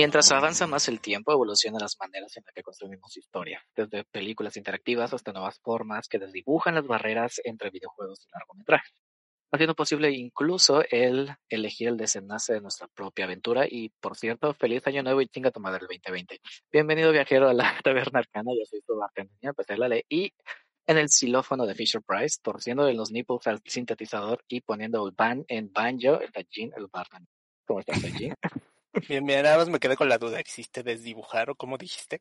Mientras avanza más el tiempo, evolucionan las maneras en las que consumimos historia, desde películas interactivas hasta nuevas formas que desdibujan las barreras entre videojuegos y largometrajes, haciendo posible incluso el elegir el desenlace de nuestra propia aventura. Y por cierto, feliz año nuevo y chinga tu madre el 2020. Bienvenido viajero a la taberna arcana, yo soy tu bartender, pues la ley, y en el xilófono de Fisher Price, torciendo en los nipples al sintetizador y poniendo el ban en banjo, el Tajin, el bartender. ¿Cómo estás, Tajin? Bien, bien, nada más me quedé con la duda. ¿Existe desdibujar o cómo dijiste?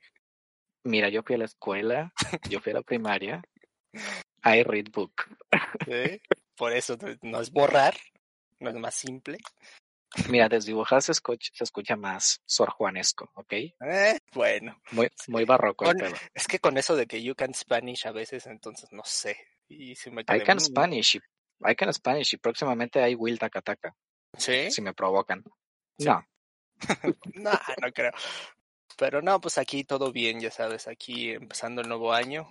Mira, yo fui a la escuela, yo fui a la primaria. I read book. ¿Sí? Por eso no es borrar, no es más simple. Mira, desdibujar se escucha, se escucha más sorjuanesco, ¿ok? Eh, bueno. Muy, muy barroco. Con, es que con eso de que you can Spanish a veces, entonces no sé. Y si me I can Spanish. Y, I can Spanish y próximamente hay Will Takataka. ¿Sí? Si me provocan. ¿Sí? No. no, no creo. Pero no, pues aquí todo bien, ya sabes, aquí empezando el nuevo año.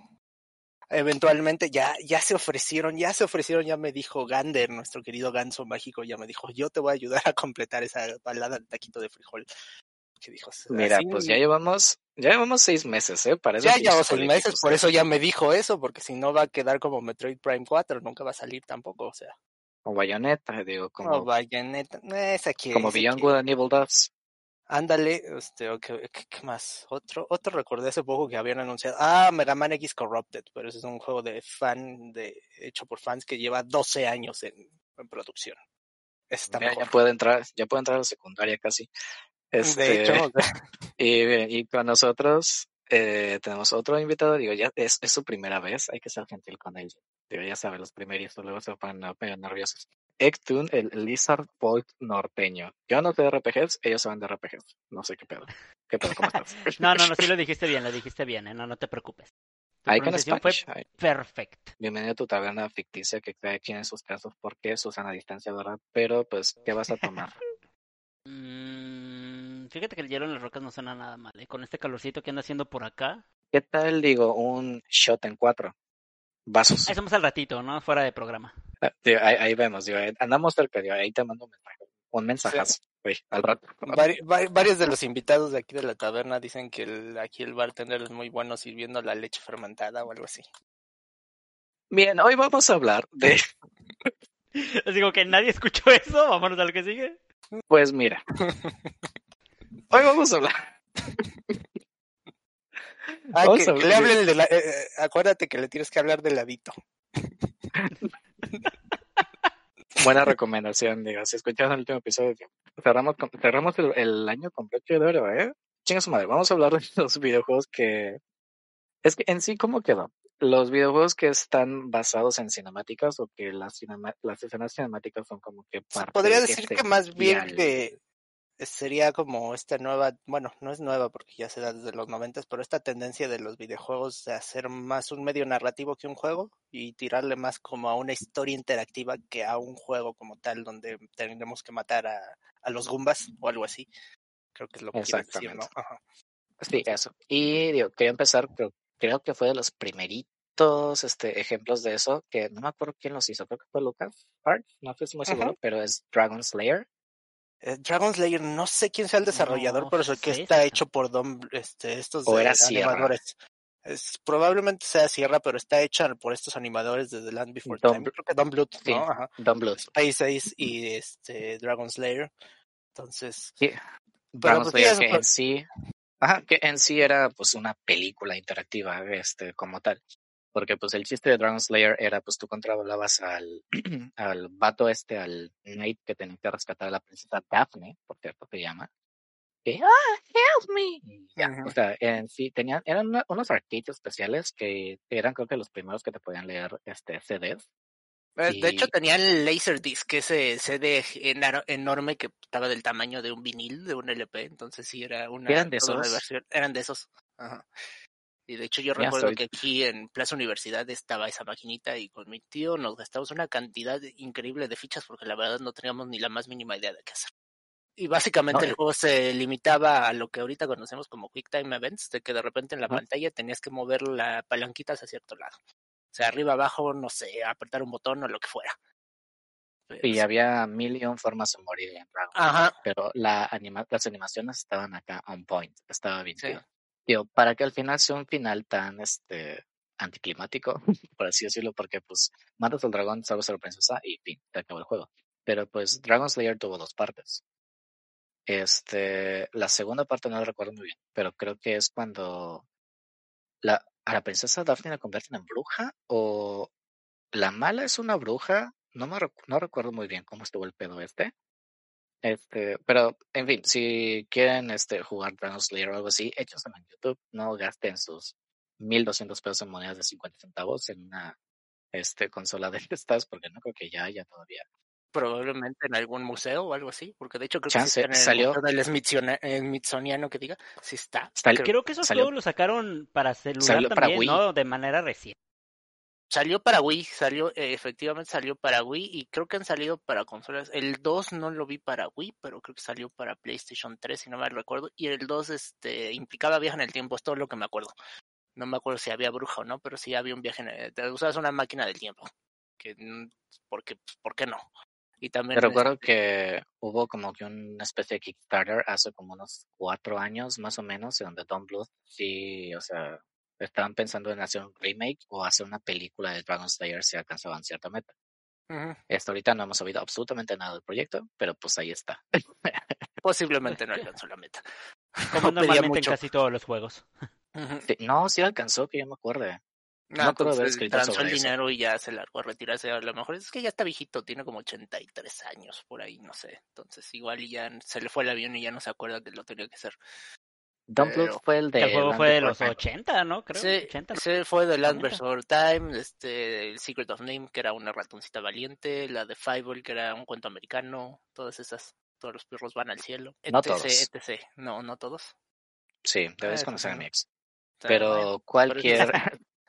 Eventualmente ya, ya se ofrecieron, ya se ofrecieron, ya me dijo Gander, nuestro querido ganso mágico, ya me dijo, yo te voy a ayudar a completar esa balada de taquito de frijol. Que dijo, Mira, así, pues ya llevamos, ya llevamos seis meses, ¿eh? Para ya llevamos seis meses, por eso ya me dijo eso, porque si no va a quedar como Metroid Prime 4, nunca va a salir tampoco, o sea. O Bayonetta, digo, como. O Bayonetta, esa que. Como Beyond Good and Evil 2. Ándale, este, ¿qué, ¿qué, qué, más? Otro, otro recordé hace poco que habían anunciado. Ah, Mega Man X Corrupted, pero ese es un juego de fan, de, hecho por fans que lleva 12 años en, en producción. Está ya, ya, puede entrar, ya puede entrar a la secundaria casi. Este, de hecho, y, y con nosotros eh, tenemos otro invitado, digo, ya es, es, su primera vez, hay que ser gentil con él. Digo, ya sabe, los primerizos luego se ponen medio nerviosos. Ectun, el Lizard Folk norteño. Yo no sé de RPGs, ellos saben de RPGs. No sé qué pedo. ¿Qué pedo? ¿Cómo estás? no, no, no, sí lo dijiste bien, lo dijiste bien, ¿eh? no, no te preocupes. Tu I can fue perfecto. Bienvenido a tu taberna ficticia que cada quien en sus casos porque Susana a distancia, ¿verdad? Pero, pues, ¿qué vas a tomar? mm, fíjate que el hielo en las rocas no suena nada mal, ¿eh? Con este calorcito que anda haciendo por acá. ¿Qué tal, digo, un shot en cuatro? Vasos. Ahí somos al ratito, ¿no? Fuera de programa. Ah, tío, ahí, ahí, vemos, digo, andamos cerca, digo, ahí te mando un mensaje, un mensajazo, sí. Uy, al rato. Vari, varios de los invitados de aquí de la taberna dicen que el, aquí el bartender es muy bueno sirviendo la leche fermentada o algo así. Bien, hoy vamos a hablar de... Les digo que nadie escuchó eso, vámonos a lo que sigue. Pues mira, hoy vamos a hablar... Ah, que, que, le hablen de la, eh, eh, acuérdate que le tienes que hablar del ladito. Buena recomendación, digo. Si escucharon el último episodio, cerramos, cerramos el, el año completo de oro, ¿eh? Chinga su madre. Vamos a hablar de los videojuegos que. Es que en sí, ¿cómo quedó? Los videojuegos que están basados en cinemáticas o que las, cinema... las escenas cinemáticas son como que parte Podría decir este que más bien que sería como esta nueva, bueno, no es nueva porque ya se da desde los noventas, pero esta tendencia de los videojuegos de hacer más un medio narrativo que un juego y tirarle más como a una historia interactiva que a un juego como tal donde tendremos que matar a, a los Goombas o algo así. Creo que es lo que quiero decir, ¿no? Ajá. Sí, eso. Y digo, quería empezar, creo, creo que fue de los primeritos este, ejemplos de eso, que no me acuerdo quién los hizo, creo que fue Lucas Arts, no estoy muy seguro, pero es Dragon Slayer. Eh, Dragon Slayer, no sé quién sea el desarrollador, No, pero sé que está hecho por Don, este, estos de animadores. Es, probablemente sea Sierra, pero está hecha por estos animadores de The Land Before Don Time. Creo que Don Bluth, Sí, ¿no? Ajá. Don Bluth. Space Ace y este Dragon Slayer. Entonces, Sí. Dragon pues, Slayer sí, que en sí, ajá, que en sí era pues una película interactiva, este, como tal. Porque pues el chiste de Dragon Slayer era pues tú controlabas al, al vato este, al knight que tenía que rescatar a la princesa Daphne, por cierto, se llama. Que, ah, help me. Y ya, o sea, en sí tenían, eran una- unos arcades especiales que eran creo que los primeros que te podían leer este CDs. eh, de hecho tenía el Laserdisc, ese CD enorme que estaba del tamaño de un vinil, de un LP. Entonces sí era una, ¿Eran de esos? versión. Eran de esos. Ajá. Y de hecho yo Ya recuerdo estoy- que aquí en Plaza Universidad estaba esa maquinita y con mi tío nos gastamos una cantidad increíble de fichas porque la verdad no teníamos ni la más mínima idea de qué hacer. Y básicamente No, el juego se limitaba a lo que ahorita conocemos como Quick Time Events, de que de repente en la pantalla tenías que mover la palanquita hacia cierto lado. O sea, arriba, abajo, no sé, apretar un botón o lo que fuera. Pero Y sí. había mil y un formas de morir en Dragon. Ajá, Pero la anima las animaciones estaban acá on point. Estaba bien. Sí. Digo, para que al final sea un final tan este anticlimático, por así decirlo, porque pues matas al dragón, salvas a la princesa y fin, te acabó el juego. Pero pues Dragon Slayer tuvo dos partes. Este, la segunda parte no la recuerdo muy bien, pero creo que es cuando la, a la princesa Daphne la convierten en bruja o la mala es una bruja. No me no recuerdo muy bien cómo estuvo el pedo este. Este, pero en fin, si quieren este jugar Dragon Slayer o algo así, échenselo en YouTube, no gasten sus 1200 pesos en monedas de 50 centavos en una este consola de estas porque no creo que ya haya todavía. probablemente en algún museo o algo así, porque de hecho creo que Chance, sí está en el salió- del Smithsonian- eh, Smithsoniano que diga, sí está. Sal- Creo- que esos Salió- juegos los sacaron para celular para también. ¿no? De manera reciente. Salió para Wii, salió, eh, efectivamente salió para Wii y creo que han salido para consolas. El 2 no lo vi para Wii, pero creo que salió para PlayStation 3, si no me recuerdo. Y el 2 este, implicaba viaje en el tiempo, es todo lo que me acuerdo. No me acuerdo si había bruja o no, pero sí había un viaje en el, te usabas una máquina del tiempo. Que, mm, porque, pues, ¿Por qué no? Y también Me recuerdo que hubo como que una especie de Kickstarter hace como unos cuatro años más o menos, en donde Don Bluth sí, o sea, estaban pensando en hacer un remake o hacer una película de Dragon Slayer si alcanzaban cierta meta. Hasta ahorita no hemos oído absolutamente nada del proyecto, pero pues ahí está. posiblemente no alcanzó la meta. Como Pedía normalmente en casi todos los juegos. Sí, No, sí alcanzó, que yo me acuerde. No, No creo haber entonces escrito transó el eso. dinero y ya se largó a retirarse. A lo mejor es que ya está viejito, tiene como 83 años por ahí, no sé. Entonces igual ya se le fue el avión y ya no se acuerda que lo tenía que hacer. Bluth fue el de... el juego fue de los Time. 80, ¿no? Creo. Sí, 80. ese fue de Land Neta. Before Time, este, el Secret of Name, que era una ratoncita valiente, la de Fable, que era un cuento americano, todas esas, todos los perros van al cielo, etc, No todos. etc. No, no todos. Sí, Ah, debes conocer a sí. mi ex. Sea, Pero cualquier...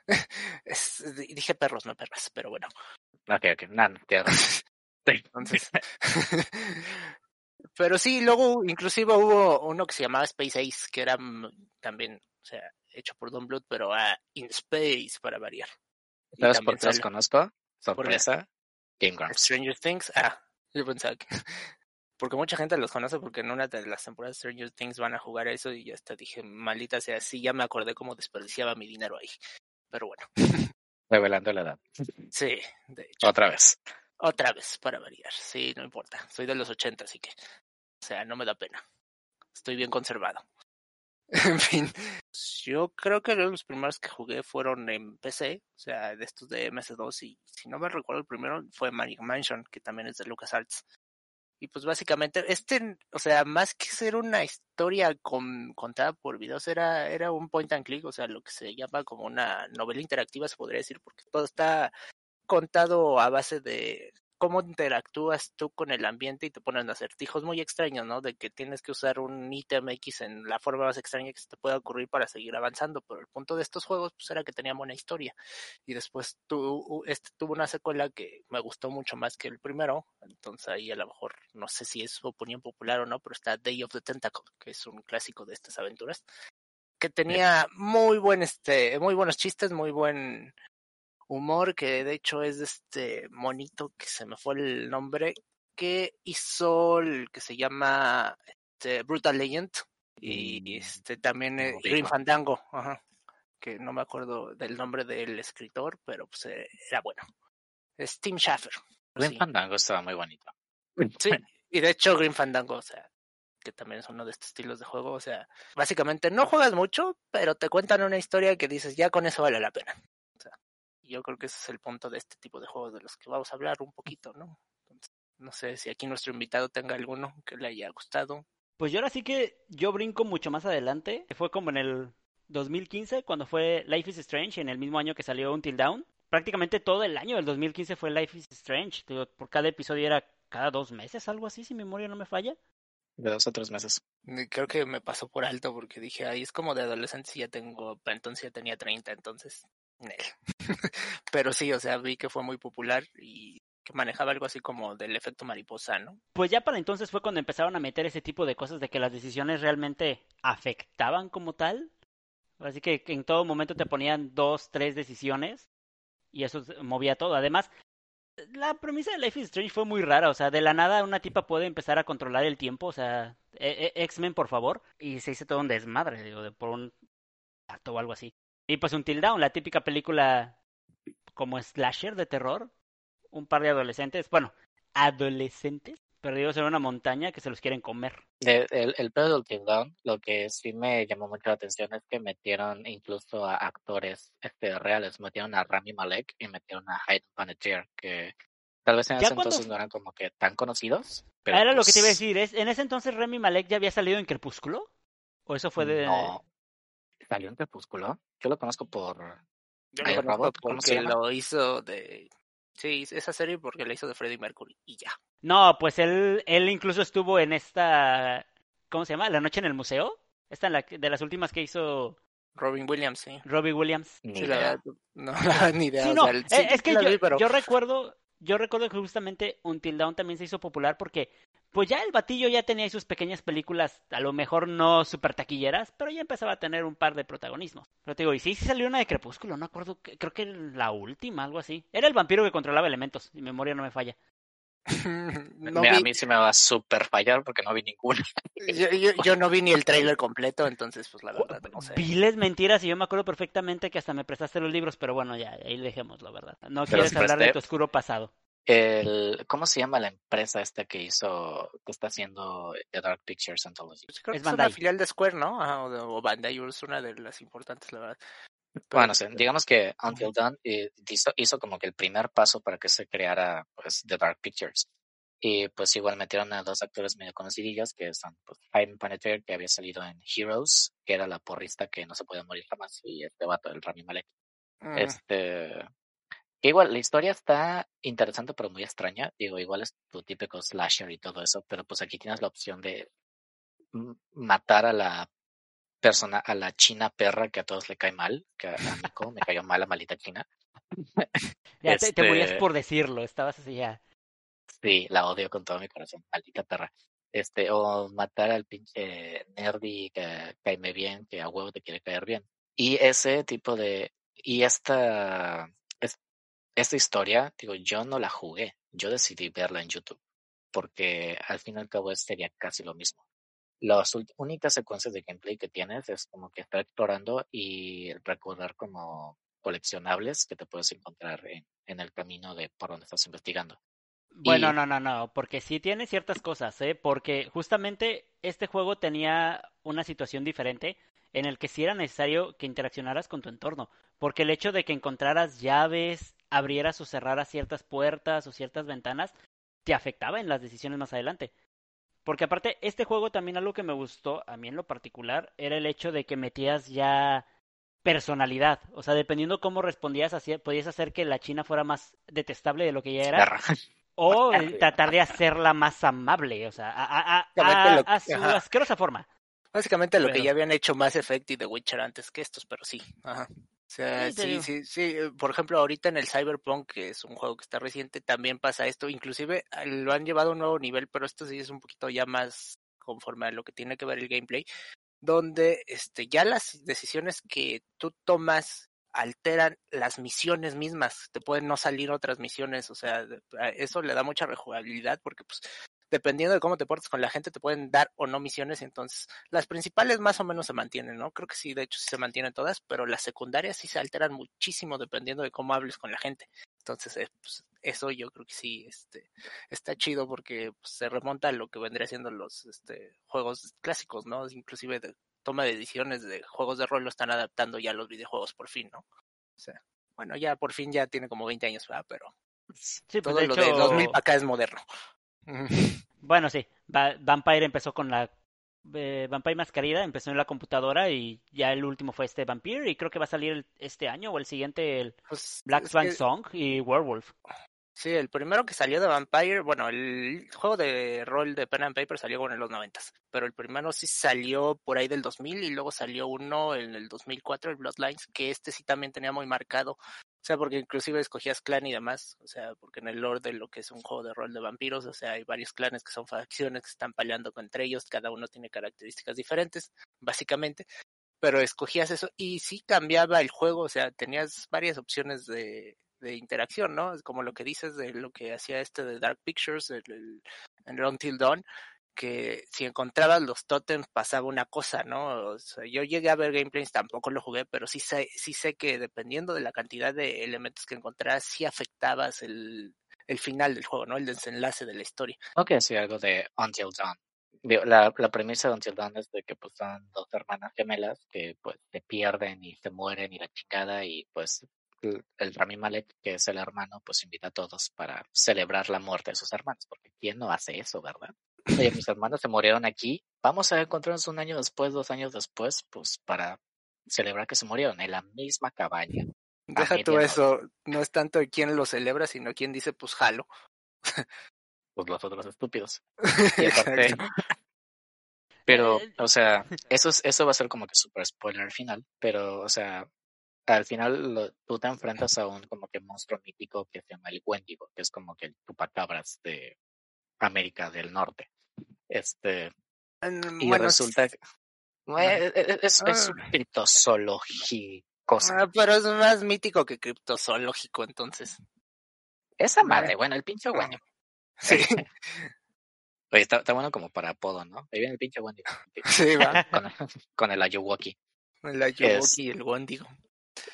es- dije perros, no perras, pero bueno. ok, ok, nada. Sí. Entonces, pero sí, luego inclusive hubo uno que se llamaba Space Ace, que era también, o sea, hecho por Don Bluth, pero ah, in space para variar. ¿Sabes por qué los conozco? Sorpresa, Game Grumps. Stranger Things. Ah, yo pensaba que... Porque mucha gente los conoce porque en una de las temporadas Stranger Things van a jugar eso y ya hasta dije, maldita sea, sí, ya me acordé cómo desperdiciaba mi dinero ahí. Pero bueno, Revelando la edad. sí, de hecho. Otra vez. Otra vez, para variar. Sí, no importa. Soy de los 80, así que. O sea, no me da pena. Estoy bien conservado. en fin. Yo creo que los primeros que jugué fueron en PC, o sea, de estos de MS2. Y si no me recuerdo, el primero fue Manic Mansion, que también es de LucasArts. Y pues básicamente, este, o sea, más que ser una historia con, contada por videos, era, era un point and click, o sea, lo que se llama como una novela interactiva, se podría decir, porque todo está contado a base de cómo interactúas tú con el ambiente y te ponen acertijos muy extraños, ¿no? De que tienes que usar un ítem X en la forma más extraña que se te pueda ocurrir para seguir avanzando, pero el punto de estos juegos pues era que tenían buena historia y después tu, este tuvo una secuela que me gustó mucho más que el primero, entonces ahí a lo mejor no sé si es opinión popular o no, pero está Day of the Tentacle, que es un clásico de estas aventuras que tenía muy buen este muy buenos chistes, muy buen humor, que de hecho es de este monito que se me fue el nombre, que hizo el que se llama este, Brutal Legend y Mm, este también no eh. Grim Fandango, ajá, que no me acuerdo del nombre del escritor, pero pues eh, era bueno. Es Tim Schafer. Grim sí. Fandango estaba muy bonito. Sí, y de hecho Grim Fandango, o sea, que también es uno de estos estilos de juego, o sea, básicamente no juegas mucho, pero te cuentan una historia que dices, ya con eso vale la pena. Yo creo que ese es el punto de este tipo de juegos de los que vamos a hablar un poquito, ¿no? Entonces, no sé si aquí nuestro invitado tenga alguno que le haya gustado. Pues yo ahora sí que yo brinco mucho más adelante. Fue como en el 2015 cuando fue Life is Strange, en el mismo año que salió Until Dawn. Prácticamente todo el año del 2015 fue Life is Strange. Digo, por cada episodio era cada dos meses, algo así, si mi memoria no me falla. De dos o tres meses. Creo que me pasó por alto porque dije, ay, es como de adolescente y ya tengo, entonces ya tenía 30, entonces, nel. Pero sí, o sea, vi que fue muy popular y que manejaba algo así como del efecto mariposa, ¿no? Pues ya para entonces fue cuando empezaron a meter ese tipo de cosas de que las decisiones realmente afectaban como tal. Así que en todo momento te ponían dos, tres decisiones y eso movía todo. Además, la premisa de Life is Strange fue muy rara, o sea, de la nada una tipa puede empezar a controlar el tiempo, o sea, e- e- X-Men, por favor, y se hizo todo un desmadre, digo, por un acto o algo así. Y pues un Till Down, la típica película como slasher de terror, un par de adolescentes, bueno, adolescentes perdidos en una montaña que se los quieren comer. De- el, el pedo del Till Down, lo que sí me llamó mucho la atención es que metieron incluso a actores este, reales. Metieron a Rami Malek y metieron a Hayden Panettiere, que tal vez en ese cuando- entonces no eran como que tan conocidos. Pero Era lo que pues, te iba a decir, ¿es, en ese entonces Remy Malek ya había salido en Crepúsculo? ¿O eso fue de...? No. ¿Salió en Crepúsculo? Yo lo conozco por... Yo Ay, lo conozco Robot, ¿cómo se porque lo hizo de... Sí, esa serie porque la hizo de Freddie Mercury y ya. No, pues él, él incluso estuvo en esta, ¿cómo se llama? La noche en el museo. Esta en la que- de las últimas que hizo Robin Williams, sí. Robbie Williams. Ni Sí, la idea. verdad, no, ni idea. Sí, o no, sea, eh, sí, es que la yo, vi, pero- yo recuerdo, yo recuerdo que justamente Until Dawn también se hizo popular porque, pues ya el batillo ya tenía sus pequeñas películas, a lo mejor no super taquilleras, pero ya empezaba a tener un par de protagonismos. Te digo, y sí, sí salió una de Crepúsculo, no acuerdo, creo que la última, algo así. Era el vampiro que controlaba elementos, mi memoria no me falla. no A vi- mí sí me va a super fallar porque no vi ninguna. yo, yo- yo no vi ni el trailer completo, entonces pues la verdad no sé. Viles mentiras y yo me acuerdo perfectamente que hasta me prestaste los libros, pero bueno, ya, ahí dejémoslo, ¿verdad? No Pero quieres hablar de tu oscuro pasado. El, ¿Cómo se llama la empresa esta que hizo, que está haciendo The Dark Pictures Anthology? Pues creo Es que es una filial de Square, ¿no? Ajá, o, o Bandai, es una de las importantes, la verdad. Bueno, sí, digamos que Until Dawn eh, hizo, hizo como que el primer paso para que se creara pues The Dark Pictures. Y pues igual metieron a dos actores medio conocidillos que son pues, Hayden Panettiere, que había salido en Heroes, que era la porrista que no se podía morir jamás, y este vato, el Rami Malek. Mm, Este, que igual la historia está interesante pero muy extraña. Digo, igual es tu típico slasher y todo eso, pero pues aquí tienes la opción de m- matar a la persona, a la china perra que a todos le cae mal, que a Nico me cayó mal la malita china. Ya te, te morías Este- por decirlo, estabas así ya. Sí, la odio con todo mi corazón, maldita perra. Este, o matar al pinche nerdy que caeme bien, que a huevo te quiere caer bien. Y ese tipo de, y esta, es- esta historia, digo, yo no la jugué, yo decidí verla en YouTube, porque al fin y al cabo sería casi lo mismo. Las únicas secuencias de gameplay que tienes es como que estar explorando y recordar como coleccionables que te puedes encontrar en, en el camino de por donde estás investigando. Bueno, Y- no, no, no, porque sí tiene ciertas cosas, ¿eh? Porque justamente este juego tenía una situación diferente en el que sí era necesario que interaccionaras con tu entorno, porque el hecho de que encontraras llaves, abrieras o cerraras ciertas puertas o ciertas ventanas, te afectaba en las decisiones más adelante. Porque aparte, este juego también algo que me gustó, a mí en lo particular, era el hecho de que metías ya personalidad. O sea, dependiendo cómo respondías, podías hacer que la China fuera más detestable de lo que ya era. O tratar de hacerla más amable, o sea, a, a- a- a- su asquerosa forma. Básicamente lo que ya habían hecho Mass Effect y The Witcher antes que estos, pero sí. Ajá. O sea, Sí, sí, sí, eh, Por ejemplo, ahorita en el Cyberpunk, que es un juego que está reciente, también pasa esto. Inclusive ah, lo han llevado a un nuevo nivel, pero esto sí es un poquito ya más conforme a lo que tiene que ver el gameplay, donde este ya las decisiones que tú tomas alteran las misiones mismas, te pueden no salir otras misiones, o sea, eso le da mucha rejugabilidad porque pues dependiendo de cómo te portes con la gente te pueden dar o no misiones, entonces las principales más o menos se mantienen, ¿no? Creo que sí, de hecho sí se mantienen todas, pero las secundarias sí se alteran muchísimo dependiendo de cómo hables con la gente. Entonces, eh, pues, eso yo creo que sí, este, está chido porque pues, se remonta a lo que vendría siendo los este, juegos clásicos, ¿no? Inclusive de toma de decisiones de juegos de rol lo están adaptando ya a los videojuegos por fin, ¿no? O sea, bueno, ya por fin ya tiene como 20 años, ¿verdad? Pero Sí, pues todo lo hecho, de 2000 para acá es moderno. bueno, sí, Va- Vampire empezó con la eh, Vampire Mascarida, empezó en la computadora y ya el último fue este Vampire y creo que va a salir el- este año o el siguiente el Pues, Black Swan que- Song y Werewolf. Sí, el primero que salió de Vampire, bueno, el juego de rol de Pen and Paper salió en los noventas, pero el primero sí salió por ahí del 2000 y luego salió uno en el 2004, el Bloodlines, que este sí también tenía muy marcado, o sea, porque inclusive escogías clan y demás, o sea, porque en el lore de lo que es un juego de rol de vampiros, o sea, hay varios clanes que son facciones que están peleando entre ellos, cada uno tiene características diferentes, básicamente, pero escogías eso y sí cambiaba el juego, o sea, tenías varias opciones de de interacción, ¿no? Como lo que dices de lo que hacía este de Dark Pictures el, el, el Until Dawn, que si encontrabas los totems pasaba una cosa, ¿no? O sea, yo llegué a ver gameplays, tampoco lo jugué, pero sí sé, sí sé que dependiendo de la cantidad de elementos que encontraras, sí afectabas el, el final del juego, ¿no? El desenlace de la historia. Ok, sí, algo de Until Dawn. La, la premisa de Until Dawn es de que pues son dos hermanas gemelas que pues se pierden y se mueren y la chingada y pues el Rami Malek, que es el hermano, pues invita a todos para celebrar la muerte de sus hermanos, porque ¿quién no hace eso, verdad? Oye, mis hermanos se murieron aquí, vamos a encontrarnos un año después, dos años después, pues para celebrar que se murieron en la misma cabaña. Deja tú eso, no es tanto quién lo celebra, sino quién dice, pues jalo. Pues los otros estúpidos. Y aparte, pero, o sea, eso, es, eso va a ser como que super spoiler al final, pero, o sea, al final lo, tú te enfrentas a un como que monstruo mítico que se llama el Wendigo, que es como que el chupacabras de América del Norte. Este, y bueno, resulta que eh, eh, es, es, Ah. un criptozoológico. ah, pero es más mítico que criptozoológico, entonces. Esa madre, bueno, el pinche Ah. Wendigo. Sí, Oye, está, está bueno como para apodo, ¿no? Ahí viene el pinche Wendigo. sí, va. Con, con el Ayuwoki. El Ayuwoki y el Wendigo.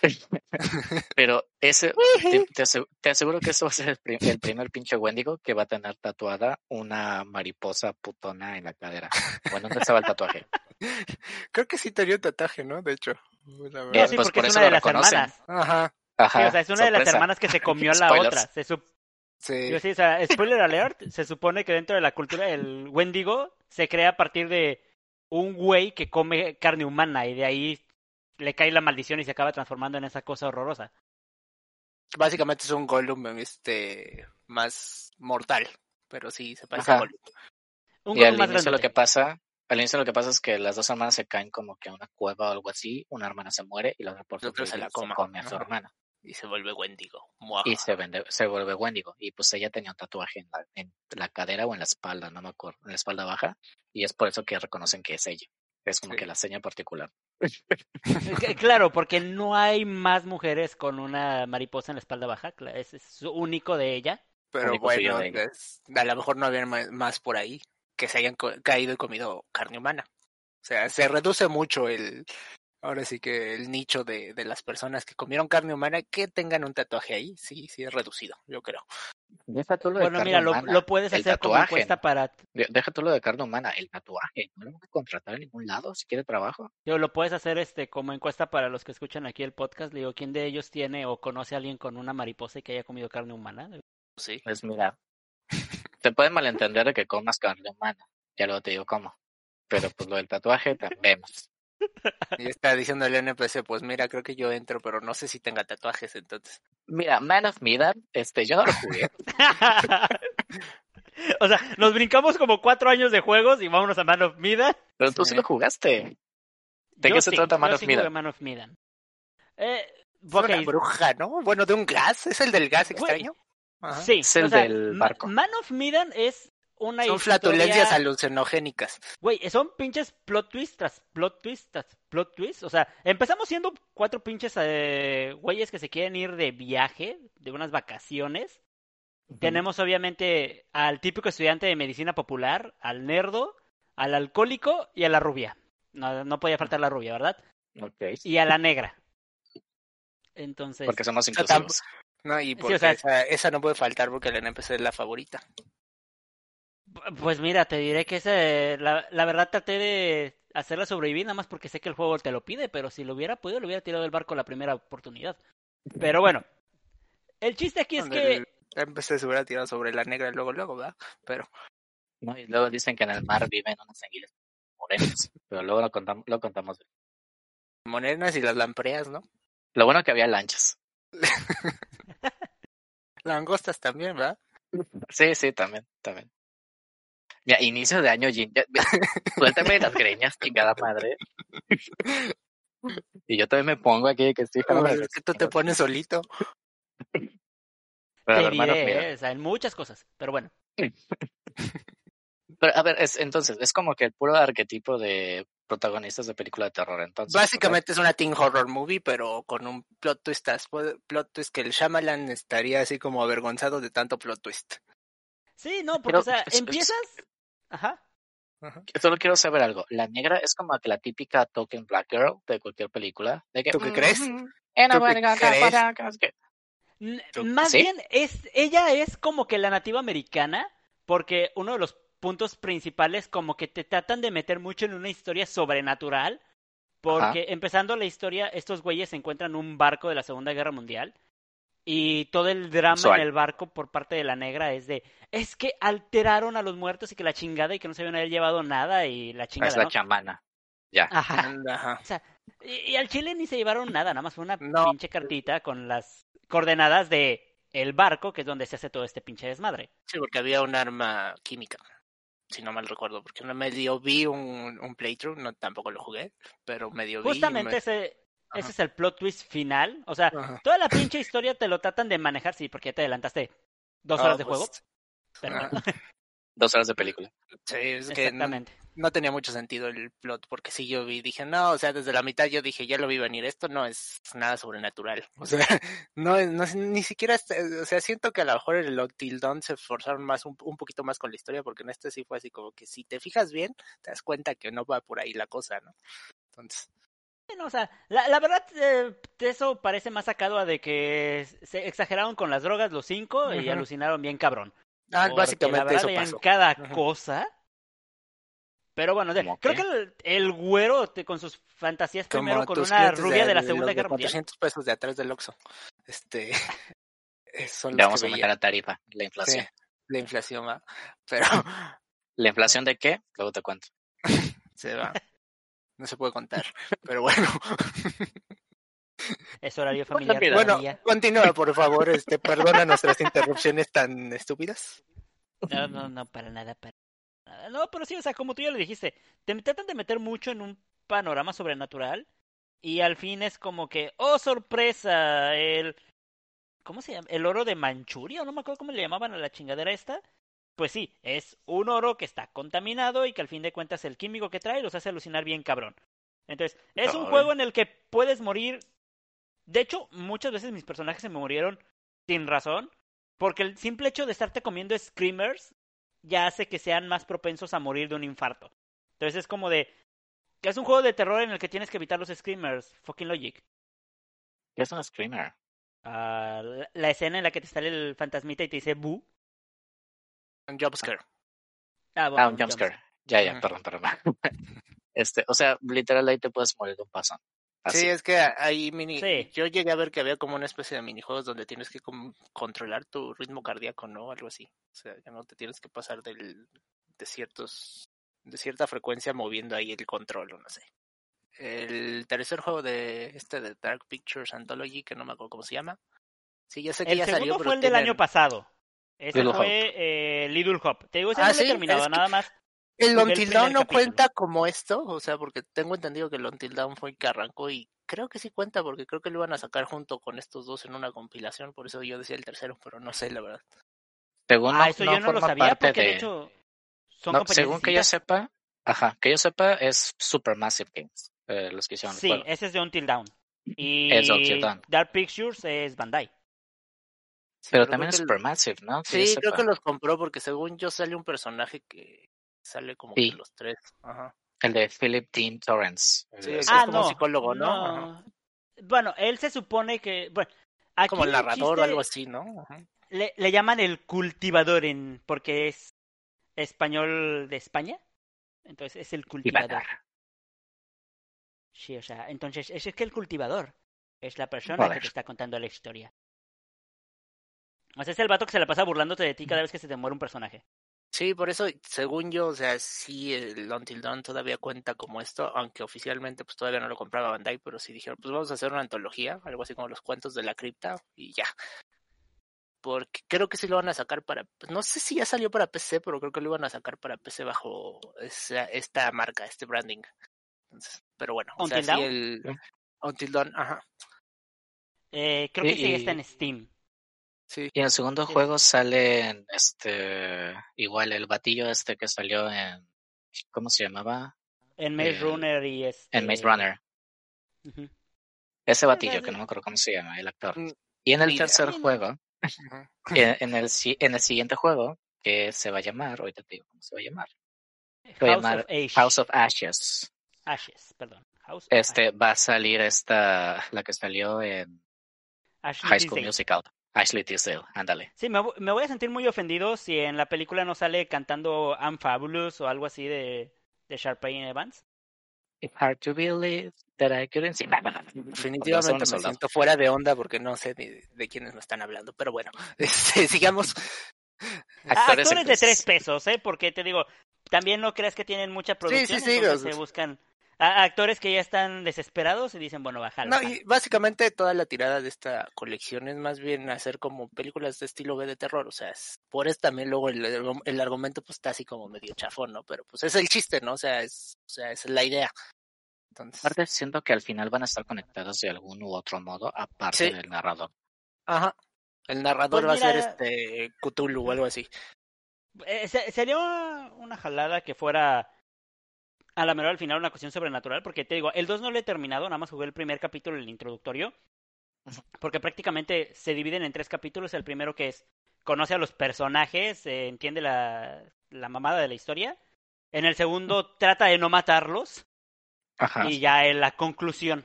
Pero ese, te, te ase- te aseguro que eso va a ser el, prim- el primer pinche Wendigo que va a tener tatuada una mariposa putona en la cadera. Bueno, ¿dónde estaba el tatuaje? Creo que sí tenía un tatuaje, ¿no? De hecho. La verdad. Eh, sí, pues porque por es eso una de lo las reconocen. hermanas. Ajá, Ajá, Sí, o sea, es una de las hermanas que se comió a la Spoilers. otra. Se sup- sí. Yo sí, o sea, spoiler alert, se supone que dentro de la cultura el Wendigo se crea a partir de un güey que come carne humana y de ahí le cae la maldición y se acaba transformando en esa cosa horrorosa. Básicamente es un Gollum este más mortal, pero sí se parece a Ajá. Gollum. Un Y Gollum al más inicio lo que pasa, al inicio lo que pasa es que las dos hermanas se caen como que a una cueva o algo así, una hermana se muere y la otra por otra se la coma. come a su hermana Y se vuelve Wendigo. Muaja. y se vende, se vuelve Wendigo y pues ella tenía un tatuaje en la, en la cadera o en la espalda, no me acuerdo, en la espalda baja y es por eso que reconocen que es ella. Es como Sí. que la seña particular. Que- Claro, porque no hay más mujeres con una mariposa en la espalda baja. es su único de ella. Pero único bueno, ella. es- a lo mejor no había más por ahí que se hayan caído y comido carne humana. O sea, se reduce mucho el, ahora sí que el nicho de, de las personas que comieron carne humana que tengan un tatuaje ahí, sí, sí es reducido, yo creo. Deja tú lo de Bueno, carne mira, lo, humana, lo puedes el hacer como encuesta para... De- Deja tú lo de carne humana, el tatuaje. No lo van a contratar en ningún lado si quiere trabajo. Yo lo puedes hacer este como encuesta para los que escuchan aquí el podcast. Le digo, ¿quién de ellos tiene o conoce a alguien con una mariposa y que haya comido carne humana? Sí. Pues mira, te puede malentender de que comas carne humana. Ya luego te digo cómo. Pero pues lo del tatuaje también. Y está diciendo el NPC, pues mira, creo que yo entro, pero no sé si tenga tatuajes, entonces. Mira, Man of Medan, este, yo no lo jugué. o sea, nos brincamos como cuatro años de juegos y vámonos a Man of Medan. Pero tú sí Sí. lo jugaste. ¿De Yo qué se trata Man yo of sí Medan? Man of Medan. Eh, Es una bruja, ¿no? Bueno, de un gas, ¿es el del gas extraño? Ajá. sí. Es el o sea, del barco. Man of Medan es una Son historia... flatulencias alucinogénicas. Güey, son pinches plot twists tras plot twists tras plot twists. O sea, empezamos siendo cuatro pinches eh, güeyes que se quieren ir de viaje, de unas vacaciones. Tenemos obviamente al típico estudiante de medicina popular, al nerdo, al alcohólico y a la rubia. No, no podía faltar la rubia, ¿verdad? Ok. Y a la negra. Entonces, Porque somos inclusivos. No, y Sí, o porque sea- esa, esa no puede faltar porque el NPC es la favorita. Pues mira, te diré que ese, la, la verdad traté de hacerla sobrevivir nada más porque sé que el juego te lo pide, pero si lo hubiera podido, lo hubiera tirado del barco la primera oportunidad. Pero bueno, el chiste aquí es que El NPC se hubiera tirado sobre la negra luego, luego, ¿verdad? Pero ¿no? Y luego dicen que en el mar viven unas anguilas morenas. Pero luego lo contamos, lo contamos. morenas y las lampreas, ¿no? Lo bueno que había lanchas. Langostas también, ¿verdad? Sí, sí, también, también. Mira, inicio de año, Jin. ya- Suéltame las greñas, chingada madre. Y yo también me pongo aquí que estoy las es que tú te pones solito. Pero, ver, eh, o sea, en muchas cosas. Pero bueno, Pero, a ver, es, entonces, es como que el puro arquetipo de protagonistas de película de terror, entonces. Básicamente es una teen horror movie, pero con un plot twist, plot twist que el Shyamalan estaría así como avergonzado de tanto plot twist. Sí, no, porque, Pero o sea, es- es- empiezas... Ajá. Solo quiero saber algo. La negra es como que la típica token black girl de cualquier película. De que, ¿Tú qué mm, crees? mm, eh, no, ¿Tú qué bueno, acá, crees? para acá, es que- N- ¿Tú- Más sí? bien, es, ella es como que la nativa americana, porque uno de los puntos principales como que te tratan de meter mucho en una historia sobrenatural, porque empezando la historia, estos güeyes se encuentran en un barco de la Segunda Guerra Mundial y todo el drama en el barco por parte de la negra es de, es que alteraron a los muertos y que la chingada y que no se habían haber llevado nada y la chingada, es la ¿no? chamana. Ya. Ajá. Ajá. Y, y al Chile ni se llevaron nada, nada más fue una No. pinche cartita con las coordenadas de el barco, que es donde se hace todo este pinche desmadre. Sí, porque había un arma química, si no mal recuerdo, porque no medio vi un, un playthrough, no tampoco lo jugué, pero medio vi. Justamente me- ese, Ajá. ese es el plot twist final. O sea, Ajá. toda la pinche historia te lo tratan de manejar, sí, porque ya te adelantaste dos Ah, horas de pues, juego. Pero Dos horas de película. Sí, es que no, exactamente. no tenía mucho sentido el plot, porque sí yo vi, dije, no, o sea, desde la mitad yo dije, ya lo vi venir, esto no es nada sobrenatural. O sea, no, es- no es- ni siquiera, o sea, siento que a lo mejor en Dawn se esforzaron más, un, un poquito más con la historia, porque en este sí fue así como que si te fijas bien, te das cuenta que no va por ahí la cosa, ¿no? Entonces, Bueno, o sea, la, la verdad, eh, eso parece más sacado a de que se exageraron con las drogas los cinco y alucinaron bien cabrón. ah, Porque la básicamente verdad eso pasó. cada cosa. Pero bueno, de- ¿Cómo creo qué? que el, el güero te- con sus fantasías primero con una rubia de, la Segunda de Guerra Mundial. 400 pesos de atrás del Oxxo. Este, eh, son Le los vamos que a aumentar veía. la tarifa, la Sí, inflación. la inflación va. Pero ¿La inflación de qué? Luego te cuento. se va. No se puede contar. Pero bueno. Es horario familiar. Bueno, continúa, por favor. Este, perdona nuestras interrupciones tan estúpidas. No, no, no, para nada, para nada. No, pero sí, o sea, como tú ya lo dijiste, te tratan de meter mucho en un panorama sobrenatural y al fin es como que, oh, sorpresa, el... ¿Cómo se llama? ¿El oro de Manchuria? No me acuerdo cómo le llamaban a la chingadera esta. Pues sí, es un oro que está contaminado y que al fin de cuentas el químico que trae los hace alucinar bien cabrón. Entonces, es un juego en el que puedes morir. De hecho, muchas veces mis personajes se me murieron sin razón. Porque el simple hecho de estarte comiendo screamers ya hace que sean más propensos a morir de un infarto. Entonces es como de. que es un juego de terror en el que tienes que evitar los screamers. Fucking logic. ¿Qué es un screamer? Ah, la, la escena en la que te sale el fantasmita y te dice bu. Un jumpscare. Ah, bueno, Ah, un jumpscare. Ya, ya, Ujú. perdón, perdón. Este, o sea, literal ahí te puedes morir de un pasón. Así. Sí, es que hay mini. Sí. Yo llegué a ver que había como una especie de minijuegos donde tienes que como controlar tu ritmo cardíaco, ¿no? Algo así. O sea, que no te tienes que pasar del, de ciertos. de cierta frecuencia moviendo ahí el control, o no sé. El tercer juego de este de Dark Pictures Anthology, que no me acuerdo cómo se llama. Sí, ya sé que El ya segundo salió, fue el del año pasado. Ese Little fue eh, Little Hop. Te digo, ese Ah, no lo he sí, terminado, es que- nada más. El Until Dawn no capítulo. cuenta como esto, o sea, porque tengo entendido que el Until Dawn fue el que arrancó y creo que sí cuenta porque creo que lo iban a sacar junto con estos dos en una compilación, por eso yo decía el tercero, pero no sé la verdad. Según Ah, no, eso no yo no lo forma sabía parte porque de de- hecho son no, compañías según que yo sepa, ajá, que yo sepa es Supermassive Games, eh, los que hicieron el Sí, juego. ese es de Until Dawn. Y Es de Until Dawn. Dark Pictures es Bandai. Sí, Pero también es Supermassive, ¿no? Que Sí, creo que los compró porque según yo sale un personaje que sale como Sí. que los tres. Ajá. El de Philip Dean Torrance. Sí, es ah, como no, psicólogo, ¿no? Bueno, él se supone que... Bueno, aquí Como el narrador o algo así, ¿no? Ajá. Le, le llaman el cultivador en porque es español de España. Entonces es el cultivador. Sí, o sea, entonces es, es que el cultivador es la persona Joder. que te está contando la historia. O sea, es el vato que se la pasa burlándote de ti cada vez que se te muere un personaje. Sí, por eso, según yo, o sea, sí, el Until Dawn todavía cuenta como esto, aunque oficialmente pues todavía no lo compraba Bandai, pero sí dijeron, pues vamos a hacer una antología, algo así como los cuentos de la cripta, y ya. Porque creo que sí lo van a sacar para, pues, no sé si ya salió para PC, pero creo que lo iban a sacar para PC bajo esa, esta marca, este branding. Entonces, pero bueno, o sea, ¿Until sí el Sí. Until Dawn, ajá, Eh, creo que Y- sí y- está en Steam. Sí. Y en el segundo Sí. juego sale este igual el batillo este que salió en ¿cómo se llamaba? En Maze el- Runner y este... en Maze Runner. Ujú. Ese batillo, que no me acuerdo cómo se llama, el actor. Mm, Y en el tercer juego, en, en el, en el siguiente juego, que se va a llamar, ahorita te digo cómo se va a llamar, se va a House llamar of Ash- House of Ashes. Ashes, perdón. House Este va a salir esta, la que salió en High School. Musical. Ashley Tisdale, ándale. Sí, me, me voy a sentir muy ofendido si en la película no sale cantando I'm Fabulous o algo así de, de Sharpay Evans. It's hard to believe that I couldn't see. Definitivamente me soldado. siento fuera de onda porque no sé ni de quiénes me están hablando, pero bueno, este, sigamos. Ah, Actores Actores de tres pesos, ¿eh? Porque te digo, también no creas que tienen mucha producción, sí, entonces se buscan a- actores que ya están desesperados y dicen, bueno, bájalo. No, y básicamente toda la tirada de esta colección es más bien hacer como películas de estilo B de terror, o sea, es- por eso también luego el, el argumento pues está así como medio chafón, ¿no? Pero pues es el chiste, ¿no? O sea, es, o sea, es la idea. Entonces, Aparte, siento que al final van a estar conectados de algún u otro modo, aparte Sí. del narrador. ajá. El narrador Pues va a ser este Cthulhu o algo así. Eh, se- sería una, una jalada que fuera a la mejor al final una cuestión sobrenatural, porque te digo, el 2 no lo he terminado, nada más jugué el primer capítulo, el introductorio, porque prácticamente se dividen en tres capítulos, el primero que es conoce a los personajes, eh, entiende la, la mamada de la historia, en el segundo trata de no matarlos, Ajá. y ya en la conclusión.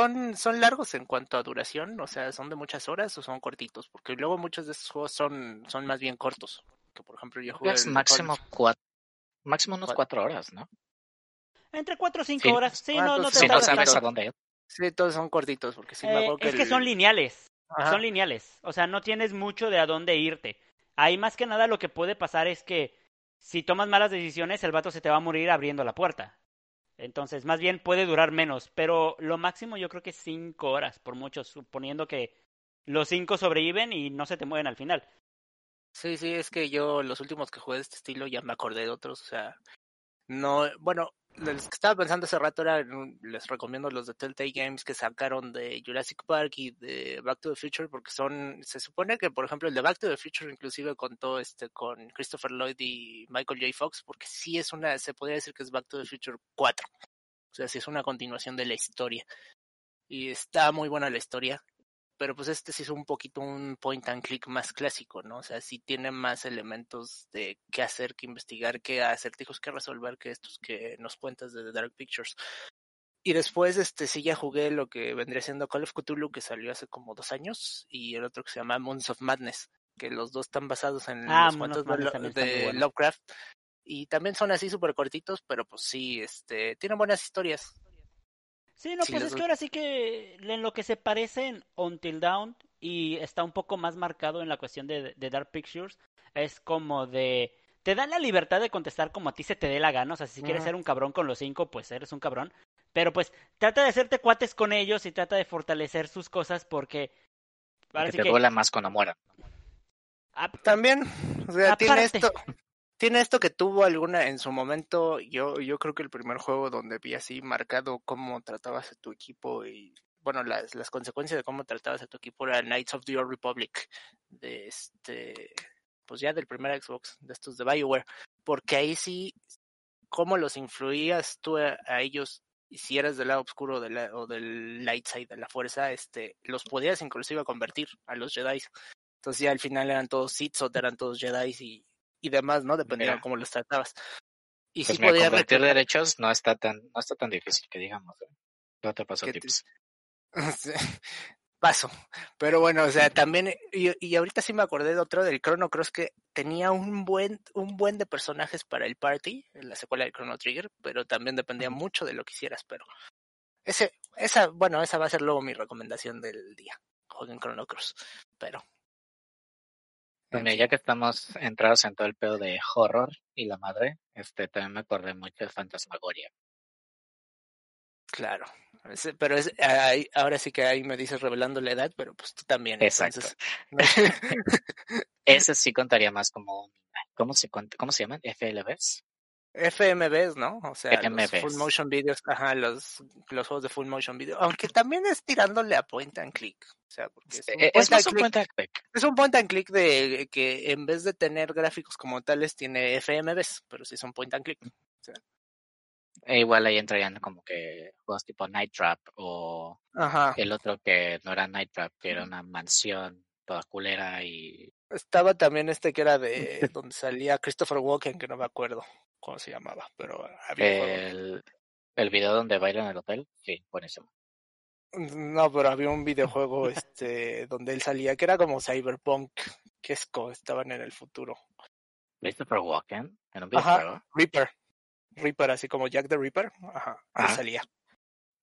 ¿Son, ¿Son largos en cuanto a duración? O sea, ¿son de muchas horas o son cortitos? Porque luego muchos de estos juegos son, son más bien cortos. Que por ejemplo yo jugué... Es máximo cuatro, máximo unos Cuatro. cuatro horas, ¿no? Entre cuatro o cinco Sí. horas, sí, Ah, no, no te Si no sabes tanto. a dónde. Sí, todos son cortitos, porque sí me Eh, acuerdo que es que el- son lineales. Ajá. Son lineales. O sea, no tienes mucho de a dónde irte. Ahí más que nada lo que puede pasar es que si tomas malas decisiones, el vato se te va a morir abriendo la puerta. Entonces, más bien puede durar menos. Pero lo máximo yo creo que es cinco horas, por mucho, suponiendo que los cinco sobreviven y no se te mueven al final. Sí, sí, es que yo los últimos que jugué de este estilo ya me acordé de otros, o sea, no, bueno, los que estaba pensando hace rato era, les recomiendo los de Telltale Games que sacaron de Jurassic Park y de Back to the Future porque son, se supone que por ejemplo el de Back to the Future inclusive contó este con Christopher Lloyd y Michael J. Fox porque sí es una, se podría decir que es Back to the Future 4, o sea, sí es una continuación de la historia. Y está muy buena la historia pero pues este sí es un poquito un point and click más clásico, ¿no? O sea, sí tiene más elementos de qué hacer, qué investigar, qué acertijos que resolver que estos que nos cuentas de The Dark Pictures. Y después, este, sí ya jugué lo que vendría siendo Call of Cthulhu, que salió hace como dos años, y el otro que se llama Moons of Madness, que los dos están basados en Ah, los cuentos de, Lo- de bueno. Lovecraft. Y también son así súper cortitos, pero pues sí, este, tienen buenas historias. Sí, no, Sí, pues es dos. que ahora sí que en lo que se parecen Until Dawn y está un poco más marcado en la cuestión de, de Dark Pictures, es como de... Te dan la libertad de contestar como a ti se te dé la gana, o sea, si quieres ser un cabrón con los cinco, pues eres un cabrón, pero pues trata de hacerte cuates con ellos y trata de fortalecer sus cosas porque... Ahora Que sí te que... duela más cuando mueran. ah, También, o sea, tiene esto, tiene esto que tuvo alguna en su momento. Yo, yo creo que el primer juego donde vi así marcado cómo tratabas a tu equipo y bueno, las, las consecuencias de cómo tratabas a tu equipo era Knights of the Old Republic, este, pues ya del primer Xbox, de estos de Bioware, porque ahí sí, cómo los influías tú a, a ellos y si eras del lado oscuro de la, o del light side de la fuerza, este, los podías inclusive convertir a los Jedi. Entonces ya al final eran todos Sith o eran todos Jedi y, y demás, ¿no? Dependiendo de cómo los tratabas. Y Pues sí mira, podías convertir derechos no está tan, no está tan difícil que digamos. ¿eh? Yo te paso ¿Qué te- tips. Sí, Paso. Pero bueno, o sea, también, y, y ahorita sí me acordé de otro del Chrono Cross que tenía un buen, un buen de personajes para el party, en la secuela del Chrono Trigger, pero también dependía mucho de lo que hicieras, pero ese, esa, bueno, esa va a ser luego mi recomendación del día. Jueguen Chrono Cross. Pero. Fin. ya que estamos entrados en todo el pedo de horror y la madre, este también me acordé mucho de Fantasmagoria. Claro. Pero es, ahí- ahora sí que ahí me dices revelando la edad, pero pues tú también. Exacto. entonces, Ese sí contaría más como, ¿cómo se, cuenta- cómo se llaman? FLVs. FMVs, ¿no? O sea, los full motion videos, ajá, los, los juegos de full motion video, aunque también es tirándole a point and click. O sea, porque es un, point, Es más and un click, point and click. es un point and click de que en vez de tener gráficos como tales tiene FMVs, pero sí son point and click. E igual ahí entrarían como que juegos tipo Night Trap o Ajá. el otro que no era Night Trap, que era una mansión toda culera y Estaba también este que era de donde salía Christopher Walken, que no me acuerdo cómo se llamaba, pero había el, el video donde bailan en el hotel. Sí, buenísimo. No, pero había un videojuego este donde él salía que era como Cyberpunk, que es co- estaban en el futuro. Christopher Walken en un Ajá. videojuego. Reaper. Reaper, así como Jack the Reaper. Ajá. Ahí Ajá. salía.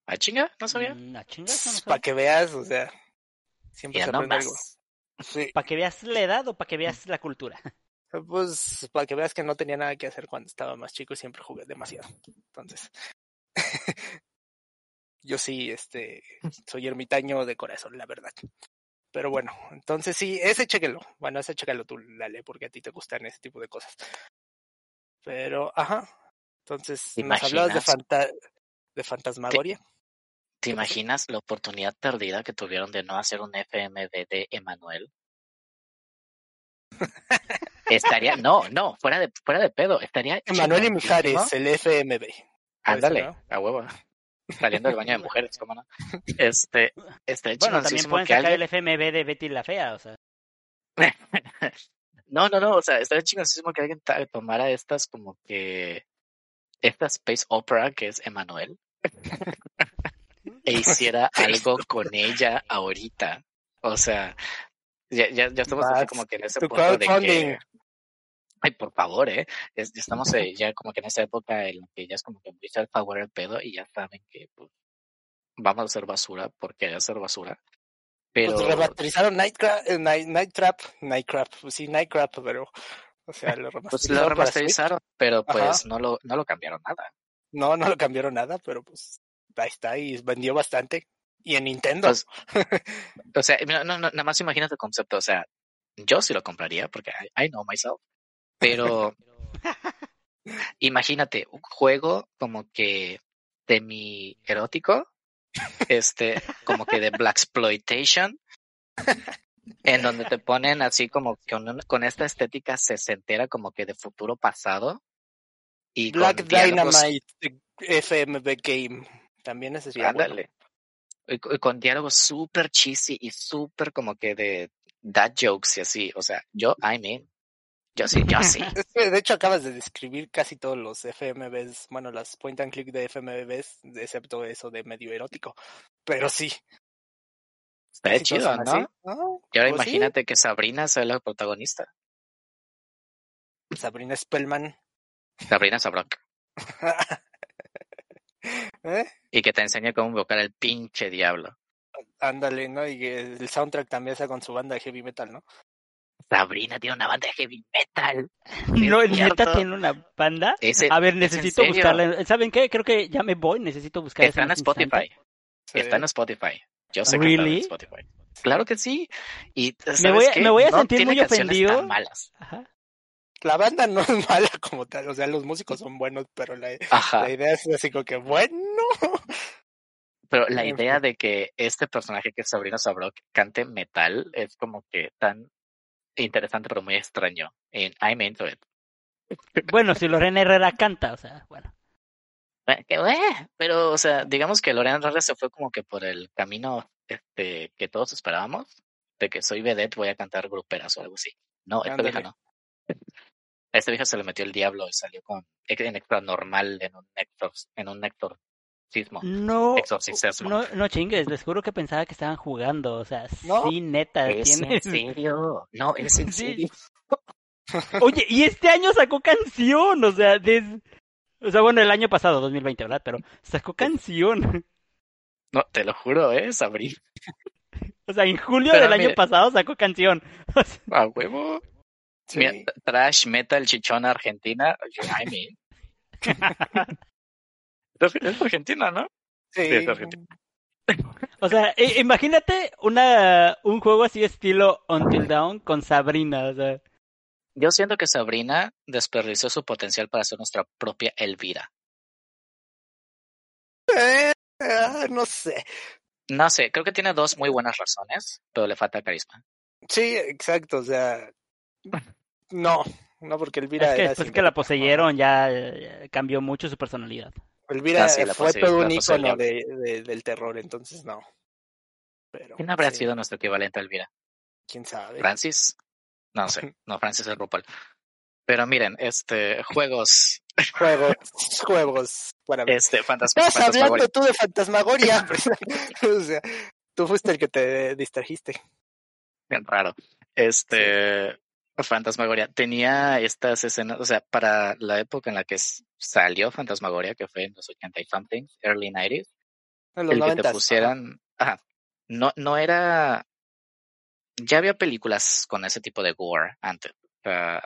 Ah, chinga, no sabía. Mm, a no Para que veas, o sea, siempre Ya se no aprende algo. Sí, ¿Para que veas la edad o para que veas la cultura? pues para que veas que no tenía nada que hacer cuando estaba más chico y siempre jugué demasiado. Entonces, yo sí, este, soy ermitaño de corazón, la verdad. Pero bueno, entonces sí, ese chéquelo. Bueno, ese chéquelo tú, Lale, porque a ti te gustan ese tipo de cosas. Pero, ajá. Entonces, ¿Te nos hablabas de, fanta de fantasmagoria. ¿Te imaginas la oportunidad perdida que tuvieron de no hacer un FMV de Emanuel? Estaría, no, no, fuera de, fuera de pedo, estaría Emanuel y chingoncísimo. Mijares, el FMB. Ándale, ¿no? a huevo. Saliendo del baño de mujeres, ¿cómo no? Este, estaría Bueno, también chingoncísimo pueden sacar alguien... el FMB de Betty la Fea, o sea. No, no, no, o sea, estaría chingosísimo que alguien tomara estas como que esta space opera que es Emanuel e hiciera algo con ella ahorita. O sea, ya, ya, ya estamos así como que en ese punto de que, ay, por favor, eh, es- ya estamos eh, ya como que en esa época en la que ya es como que muy self-aware el pedo y ya saben que pues, vamos a hacer basura porque hay que hacer basura. Pero Pues remasterizaron Nightcra- eh, Night, Night Trap, Night Crap, pues sí, Night Crap, pero, o sea, lo pues remasterizaron. lo para Switch. remasterizaron, pero Ajá. pues no lo, no lo cambiaron nada. No, no lo cambiaron nada, pero pues ahí está y vendió bastante. Y en Nintendo. Pues, o sea, no, no, nada más imagínate el concepto. O sea, yo sí lo compraría porque I, I know myself. Pero imagínate un juego como que semi erótico, este, como que de black exploitation, en donde te ponen así como con, con esta estética sesentera como que de futuro pasado. Y Black Dynamite FMB Game. También ese. Ándale. Con diálogos súper cheesy y súper como que de dad jokes y así. O sea, yo, I mean, yo sí, yo sí. De hecho acabas de describir casi todos los FMBs, bueno, las point and click de FMBs, excepto eso de medio erótico. Pero sí. Está casi chido, ¿no? así. Ah, Y ahora pues sí. imagínate que Sabrina sea la protagonista. Sabrina Spellman. Sabrina Sabrok. ¿Eh? Y que te enseñe cómo invocar al pinche diablo. Ándale, ¿no? Y que el soundtrack también sea con su banda de heavy metal, ¿no? Sabrina tiene una banda de heavy metal. No, Es neta tiene una banda. Ese, A ver, ¿es en necesito buscarla. ¿Saben qué? Creo que ya me voy. Necesito buscar Está en. Spotify. Está en Spotify. Yo sé que está en Really? Spotify. Claro que sí. Y ¿sabes Me voy a- qué? me voy a No sentir muy ofendido. malas. Ajá. La banda no es mala como tal, o sea, los músicos son buenos, pero la, idea es así como que, bueno, Pero la En idea de que este personaje que es Sabrina Sabrok cante metal es como que tan interesante pero muy extraño. And I'm into it. Bueno, si Lorena Herrera canta, o sea, bueno. Eh, que, eh, Pero, o sea, digamos que Lorena Herrera se fue como que por el camino este que todos esperábamos, de que soy vedette, voy a cantar gruperas o algo así. No, esta vieja no. A esta vieja se le metió el diablo y salió con en extra normal en un nector, en un nectorcismo. No, no, no chingues, les juro que pensaba que estaban jugando, o sea, ¿No? sí, neta, ¿Es en tiene... serio? No, es en serio. Oye, y este año sacó canción, o sea, des... O sea, bueno, el año pasado, 2020, ¿verdad? Pero sacó canción. No, te lo juro, ¿eh? Sabrina. O sea, en julio Pero del año pasado sacó canción. O sea, A huevo. Sí. Trash metal chichona argentina. I mean. Es argentina, ¿no? Sí. es argentino. O sea, imagínate una un juego así estilo Until Dawn con Sabrina, o sea. Yo siento que Sabrina desperdició su potencial para ser nuestra propia Elvira. Eh, ah, no sé. No sé, creo que tiene dos muy buenas razones, pero le falta carisma. Sí, exacto, o sea, no, no porque Elvira Es que era después que la poseyeron ya cambió mucho su personalidad. Elvira Ah, sí, fue todo un de, de- del terror, entonces no. Pero, ¿Quién habrá sí, sido nuestro equivalente a Elvira? quién sabe. ¿Francis? No sé, no, Francis es RuPaul. Pero miren, este, juegos, Juegos, juegos. Para ver. este, fantas Estás Fantasmagoria. hablando tú de Fantasmagoria. o sea, tú fuiste el que te distrajiste. Bien raro. Este, Fantasmagoria tenía estas escenas, o sea, para la época en la que salió Fantasmagoria, que fue en los 80 y something, early 90s, En los el que 90. te pusieran, ajá, no, no era, ya había películas con ese tipo de gore antes.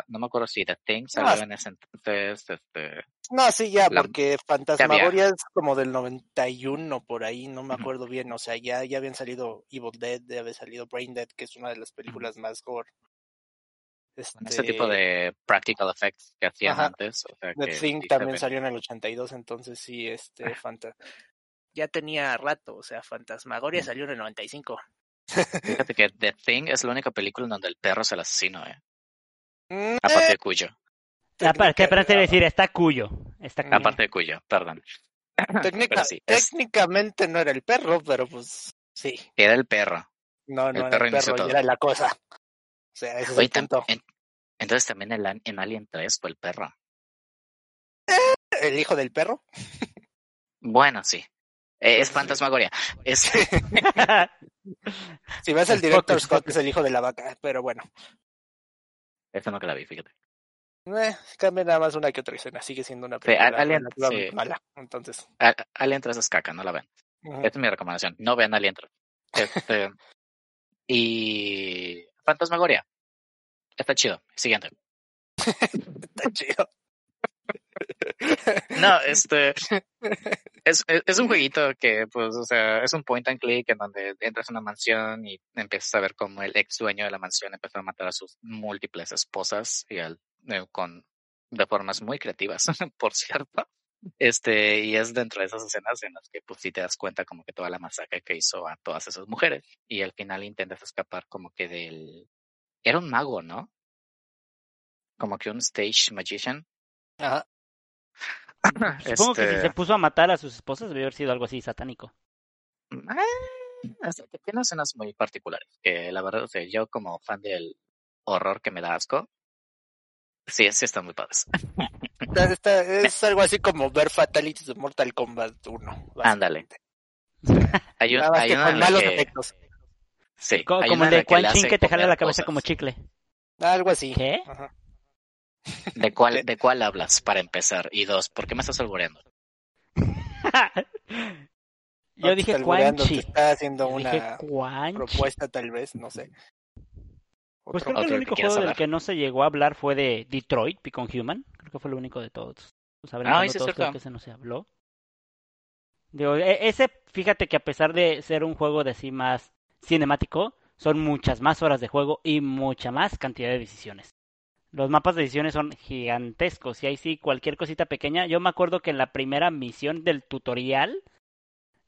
No me acuerdo si The Thing salió Ah. en ese entonces, este, No, sí, ya, La- porque Fantasmagoria es como del 91 por ahí, no me acuerdo bien. O sea, ya, ya habían salido Evil Dead, ya había salido Brain Dead, que es una de las películas más gore. Con ese tipo de practical effects que hacían Ajá. antes. O sea, The que Thing también salió en el 82, entonces sí, este. Fanta... Ya tenía rato, o sea, Fantasmagoria Mm. salió en el 95. Fíjate que The Thing es la única película en donde el perro es el asesino, eh. Mm, Aparte eh, de Cuyo. Aparte, aparte de decir, está cuyo. Está Mm. cuyo. Aparte de Cuyo, perdón. técnica- Pero sí, es- técnicamente no era el perro, pero pues sí. Era el perro. No, El no era perro el perro, era la cosa. O sea, ese es Oye, el punto. en- entonces también el en Alien 3 fue el perro. ¿El hijo del perro? Bueno, sí. Eh, es. Fantasmagoria. Es, Si ves el director Scott es el hijo de la vaca, pero bueno. esa no que la vi, fíjate. Eh, cambia nada más una que otra escena, sigue siendo una Sí, película Alien, sí. mala. Entonces, A- Alien 3 es caca, no la ven. Esta es mi recomendación. No vean Alien 3. Este, y Fantasmagoria. Está chido. Siguiente. está chido. No, este es, es, es un jueguito que, pues, o sea, es un point and click en donde entras a una mansión y empiezas a ver cómo el ex dueño de la mansión empezó a matar a sus múltiples esposas y al, eh, con de formas muy creativas, por cierto. Este, y es dentro de esas escenas en las que pues sí te das cuenta como que toda la masacre que hizo a todas esas mujeres. Y al final intentas escapar como que del era un mago, ¿no? Como que un stage magician. Ajá. Supongo que si Este, se puso a matar a sus esposas debe haber sido algo así satánico. Eh, es que tiene escenas muy particulares. Que la verdad, o sea, yo como fan del horror que me da asco, sí, sí están muy padres. Está- está- es algo así como ver Fatalities de Mortal Kombat 1. Ándale. Hay, un, hay que una con en la malos que, efectos. sí, Co- hay como una el de Quan Chin que te jala la cabeza cosas. como chicle. Algo así. ¿Qué? Ajá. ¿De cuál, ¿De cuál hablas para empezar? Y dos, ¿por qué me estás albureando? No Yo dije está Quan Chi. está haciendo Yo una propuesta tal vez, no sé. Pues creo que el único juego del que no se llegó a hablar fue de Detroit, Become Human. Creo que fue el único de todos. Pues Ah, brincando sí, es todos, creo que ese no se habló. Digo, e- ese, fíjate que a pesar de ser un juego de así más cinemático, son muchas más horas de juego y mucha más cantidad de decisiones. Los mapas de decisiones son gigantescos y ahí sí, cualquier cosita pequeña. Yo me acuerdo que en la primera misión del tutorial,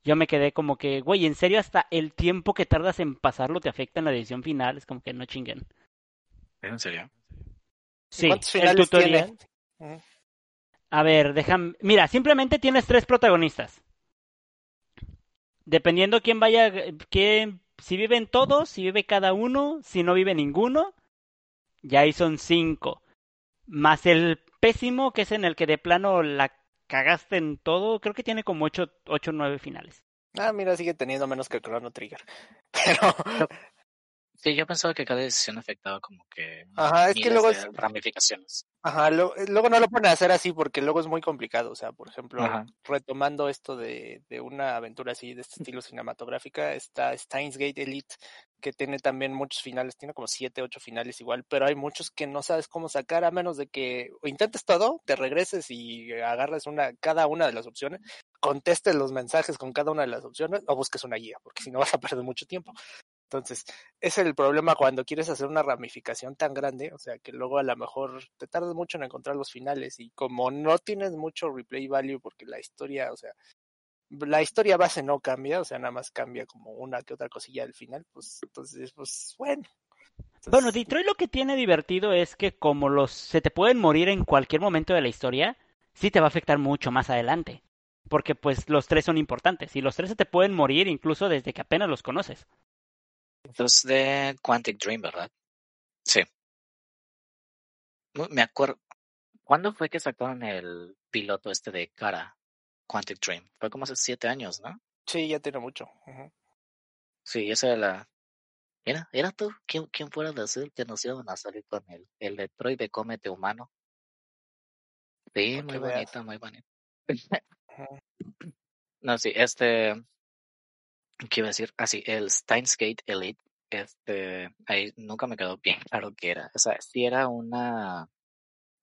yo me quedé como que, güey, en serio, hasta el tiempo que tardas en pasarlo te afecta en la decisión final. Es como que no chinguen. ¿Es en serio? Sí, ¿Cuántos el tutorial. A ver, déjame. Mira, simplemente tienes tres protagonistas. Dependiendo quién vaya, quién, si viven todos, si vive cada uno, si no vive ninguno, ya ahí son cinco. Más el pésimo, que es en el que de plano la cagaste en todo, creo que tiene como ocho, ocho nueve finales. Ah, mira, sigue teniendo menos que Chrono Trigger. Pero, Sí, yo pensaba que cada decisión afectaba como que Ajá, es que luego es- ramificaciones. Ajá, lo- eh, luego no lo ponen a hacer así porque luego es muy complicado. O sea, por ejemplo, Ajá. retomando esto de, de una aventura así de este estilo cinematográfica, está Steins Gate Elite, que tiene también muchos finales, tiene como siete, ocho finales igual, pero hay muchos que no sabes cómo sacar a menos de que o intentes todo, te regreses y agarres una, cada una de las opciones, contestes los mensajes con cada una de las opciones o busques una guía, porque si no vas a perder mucho tiempo. Entonces, ese es el problema cuando quieres hacer una ramificación tan grande, o sea, que luego a lo mejor te tardas mucho en encontrar los finales y como no tienes mucho replay value porque la historia, o sea, la historia base no cambia, o sea, nada más cambia como una que otra cosilla al final, pues entonces, pues bueno. Bueno, Detroit lo que tiene divertido es que como los se te pueden morir en cualquier momento de la historia, sí te va a afectar mucho más adelante. Porque pues los tres son importantes y los tres se te pueden morir incluso desde que apenas los conoces. Entonces de Quantic Dream, ¿verdad? Sí. Me acuerdo. ¿Cuándo fue que sacaron el piloto este de cara? Quantic Dream. Fue como hace siete años, ¿no? Sí, ya tiene mucho. Sí, esa era la. Era, era tú. ¿Quién, quién fuera a decir que nos iban a salir con el, el Detroit de Cómete Humano? Sí, muy veas. bonito, muy bonito. No, sí, este. ¿Qué iba a decir? Ah, sí, el Steins Gate Elite. Este. Ahí nunca me quedó bien claro qué era. O sea, sí era una.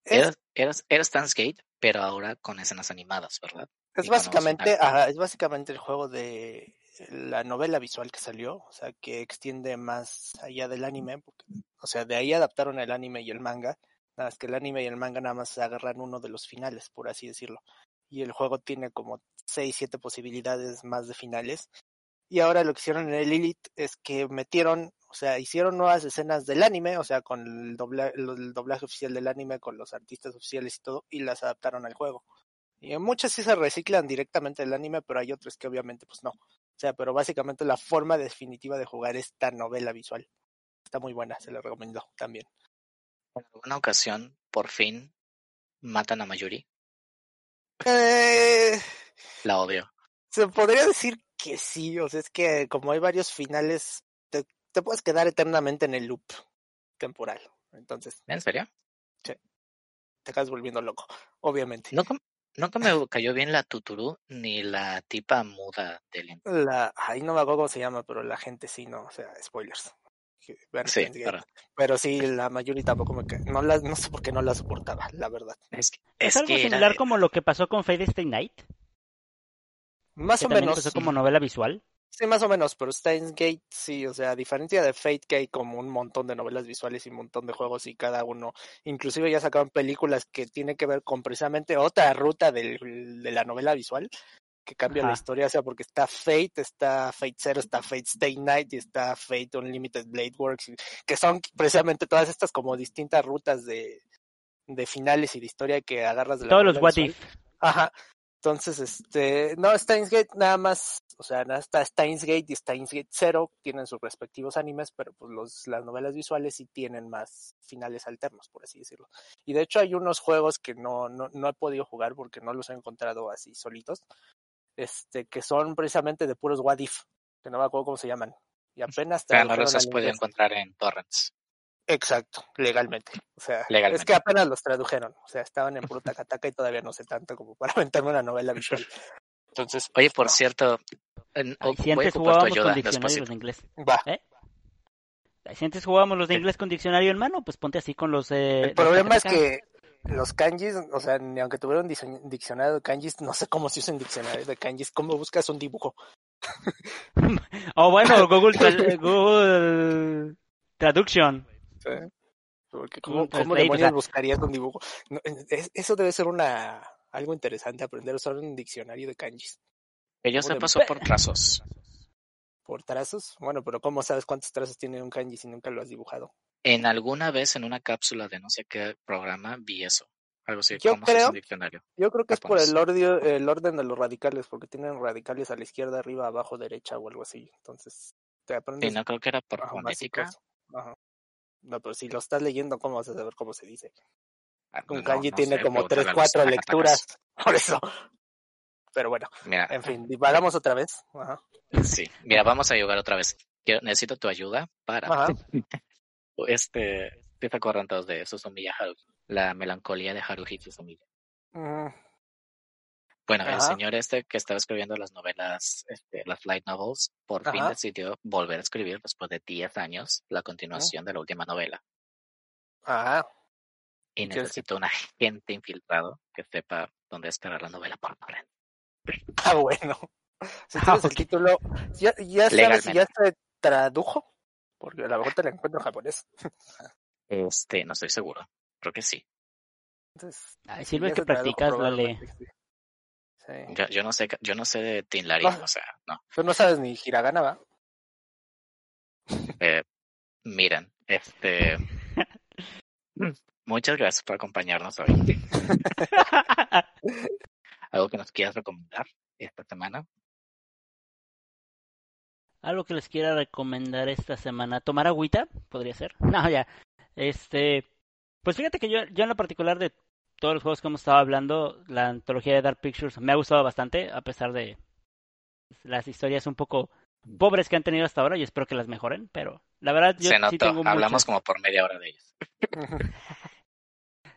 Era, era, era Steins Gate, pero ahora con escenas animadas, ¿verdad? es y básicamente, ajá, es básicamente el juego de la novela visual que salió, o sea, que extiende más allá del anime, porque, o sea, de ahí adaptaron el anime y el manga, nada más que el anime y el manga nada más agarran uno de los finales, por así decirlo. Y el juego tiene como seis, siete posibilidades más de finales. Y ahora lo que hicieron en el Elite es que metieron, o sea, hicieron nuevas escenas del anime, o sea, con el, dobla- el doblaje oficial del anime, con los artistas oficiales y todo, y las adaptaron al juego. Y en muchas sí se reciclan directamente del anime, pero hay otras que obviamente pues no. O sea, pero básicamente la forma definitiva de jugar esta novela visual. Está muy buena, se la recomiendo también. En alguna ocasión, por fin, matan a Mayuri. Eh, La odio. Se podría decir que sí, o sea, es que como hay varios finales, te, te puedes quedar eternamente en el loop temporal. Entonces, ¿En serio? te acabas volviendo loco, obviamente. Nunca, nunca me cayó bien la Tuturu ni la tipa muda del La, ahí no me acuerdo cómo se llama, pero la gente sí, no, o sea, spoilers. Sí, pero Pero sí, la Mayuri tampoco me no la, no sé por qué no la soportaba, la verdad. es, que- Es, es algo que era- similar como lo que pasó con Fate Stay Night, Más que o menos. empezó como novela visual. Sí, más o menos, pero Steins Gate sí, o sea, a diferencia de Fate que hay como un montón de novelas visuales y un montón de juegos y cada uno, inclusive ya sacaron películas que tienen que ver con precisamente otra ruta del, de la novela visual que cambia la Ajá. historia, o sea, porque está Fate, está Fate Zero, está Fate Stay Night y está Fate Unlimited Blade Works, que son precisamente todas estas como distintas rutas de, de finales y de historia que agarras de la Todos los what if. Aja. Entonces, este, no, Steins Gate nada más, o sea, nada está Steins Gate y Steins Gate Zero, tienen sus respectivos animes, pero pues los, las novelas visuales sí tienen más finales alternos, por así decirlo. Y de hecho hay unos juegos que no, no, no he podido jugar porque no los he encontrado así solitos, este, que son precisamente de puros what if, que no me acuerdo cómo se llaman. Y apenas o sea, no los has podido encontrar en torrents. Exacto, legalmente. O sea, es Legalmente. que apenas los tradujeron. O sea, estaban en puro tacataca y todavía no sé tanto como para aventarme una novela visual. Entonces, Oye, por no. cierto, en- Ay, o- si antes jugábamos con ayuda diccionarios después. los de inglés. va. ¿Eh? Si antes jugábamos los de inglés con diccionario en mano, pues ponte así con los eh, El los problema es tacataca. que los kanjis, o sea, ni aunque tuviera un diccionario de kanjis, no sé cómo se usa un diccionario de kanjis, cómo buscas un dibujo. Oh, bueno, Google, Google Traduction. ¿Cómo, cómo Translate, demonios o sea- buscarías un dibujo? No, es- eso debe ser una algo interesante, aprender a usar un diccionario de kanjis. Que yo ¿Cómo sepa, de- son por trazos. ¿Por trazos? Bueno, pero ¿cómo sabes cuántos trazos tiene un kanji si nunca lo has dibujado? En alguna vez en una cápsula de no sé qué programa vi eso. Algo así, Yo cómo se creo- un diccionario. Yo creo que es por el, ordio- el orden de los radicales, porque tienen radicales a la izquierda, arriba, abajo, derecha o algo así. Entonces, te aprendes Sí, no creo que era por fonética. Ajá. No, pero si lo estás leyendo, ¿cómo vas a saber cómo se dice? Ah, Un no, kanji no tiene sé, como tres, cuatro lecturas. Por eso. Pero bueno, Mira, en fin, divagamos otra vez. Ajá. sí. Mira, vamos a jugar otra vez. Quiero- necesito tu ayuda para Ajá. este. ¿Sí ¿Se acuerdan todos de Susumiya Haruhi? La melancolía de Haruhi Susumiya. Mm, Bueno, el señor este que estaba escribiendo las novelas, este, las light novels, por fin decidió volver a escribir después de 10 años la continuación de la última novela. Ajá. Y ¿Qué es? necesito un agente infiltrado que sepa dónde esperar la novela por torrent. Ah, bueno. Si Ah, tienes el ok. título, ya, ya sabes si ya se tradujo, porque a lo mejor te la encuentro en japonés. Este, no estoy seguro. Creo que sí. Entonces, Ay, si sirve que practicas, sí. Sí. Yo, yo no sé, yo no sé de Tinlarín, No. o sea, no. Tú no sabes ni hiragana, ¿va? Eh, miren, este. Muchas gracias por acompañarnos hoy. ¿Algo que nos quieras recomendar esta semana? Algo que les quiera recomendar esta semana. ¿Tomar agüita? Podría ser. No, ya. Este. Pues fíjate que yo, yo en lo particular de todos los juegos que hemos estado hablando, la antología de Dark Pictures me ha gustado bastante, a pesar de las historias un poco pobres que han tenido hasta ahora y espero que las mejoren, pero la verdad yo Se sí notó, tengo hablamos muchas- como por media hora de ellos.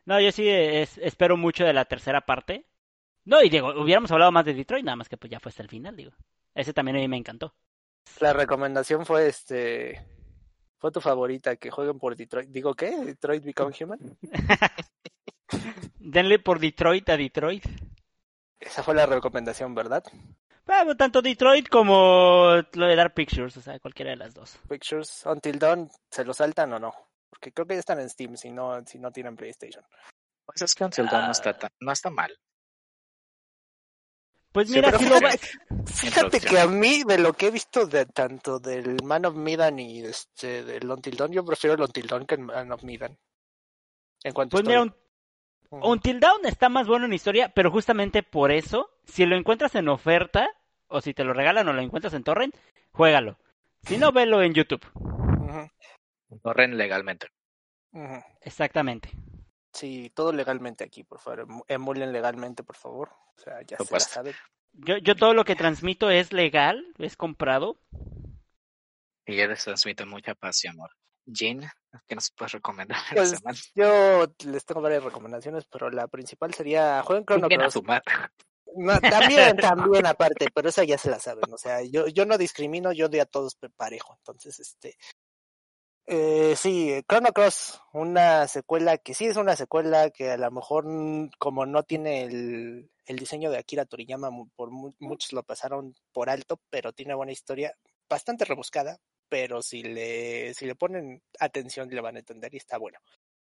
No, yo sí es- espero mucho de la tercera parte. No, y digo, hubiéramos hablado más de Detroit, nada más que pues ya fue hasta el final, digo. Ese también a mí me encantó. La recomendación fue este. Fue tu favorita, que jueguen por Detroit. ¿Digo qué? ¿Detroit Become Human? Denle por Detroit a Detroit. Esa fue la recomendación, ¿verdad? Bueno, tanto Detroit como lo de Dark Pictures, o sea, cualquiera de las dos. Pictures, Until Dawn, ¿se lo saltan o no? Porque creo que ya están en Steam si no, si no tienen PlayStation. Pues es que Until Dawn no, está tan- no está mal. Pues mira, si lo fíjate- vas... Fíjate que a mí, de lo que he visto de tanto del Man of Medan y este, del Until Dawn, yo prefiero el Until Dawn que el Man of Medan. En cuanto a Pues mira, un. Until Dawn está más bueno en historia, pero justamente por eso, si lo encuentras en oferta, o si te lo regalan o lo encuentras en torrent, juégalo. Si no, velo en YouTube. Corren legalmente. Exactamente. Sí, todo legalmente aquí, por favor. emu- Emulen legalmente, por favor. O sea, ya se la Supuesto. saben. Yo, yo todo lo que transmito es legal, es comprado. Y ya les transmite mucha paz y amor. Jean, ¿qué nos puedes recomendar en Pues? Yo les tengo varias recomendaciones, pero la principal sería jueguen Chrono Cross. No, también, también aparte, pero esa ya se la saben. O sea, yo, yo no discrimino, yo doy a todos parejo. Entonces, este. Eh, sí, Chrono Cross, una secuela que sí es una secuela que a lo mejor, mm, como no tiene el, el diseño de Akira Toriyama, por mu- muchos lo pasaron por alto, pero tiene buena historia, bastante rebuscada, pero si le, si le ponen atención le van a entender y está bueno.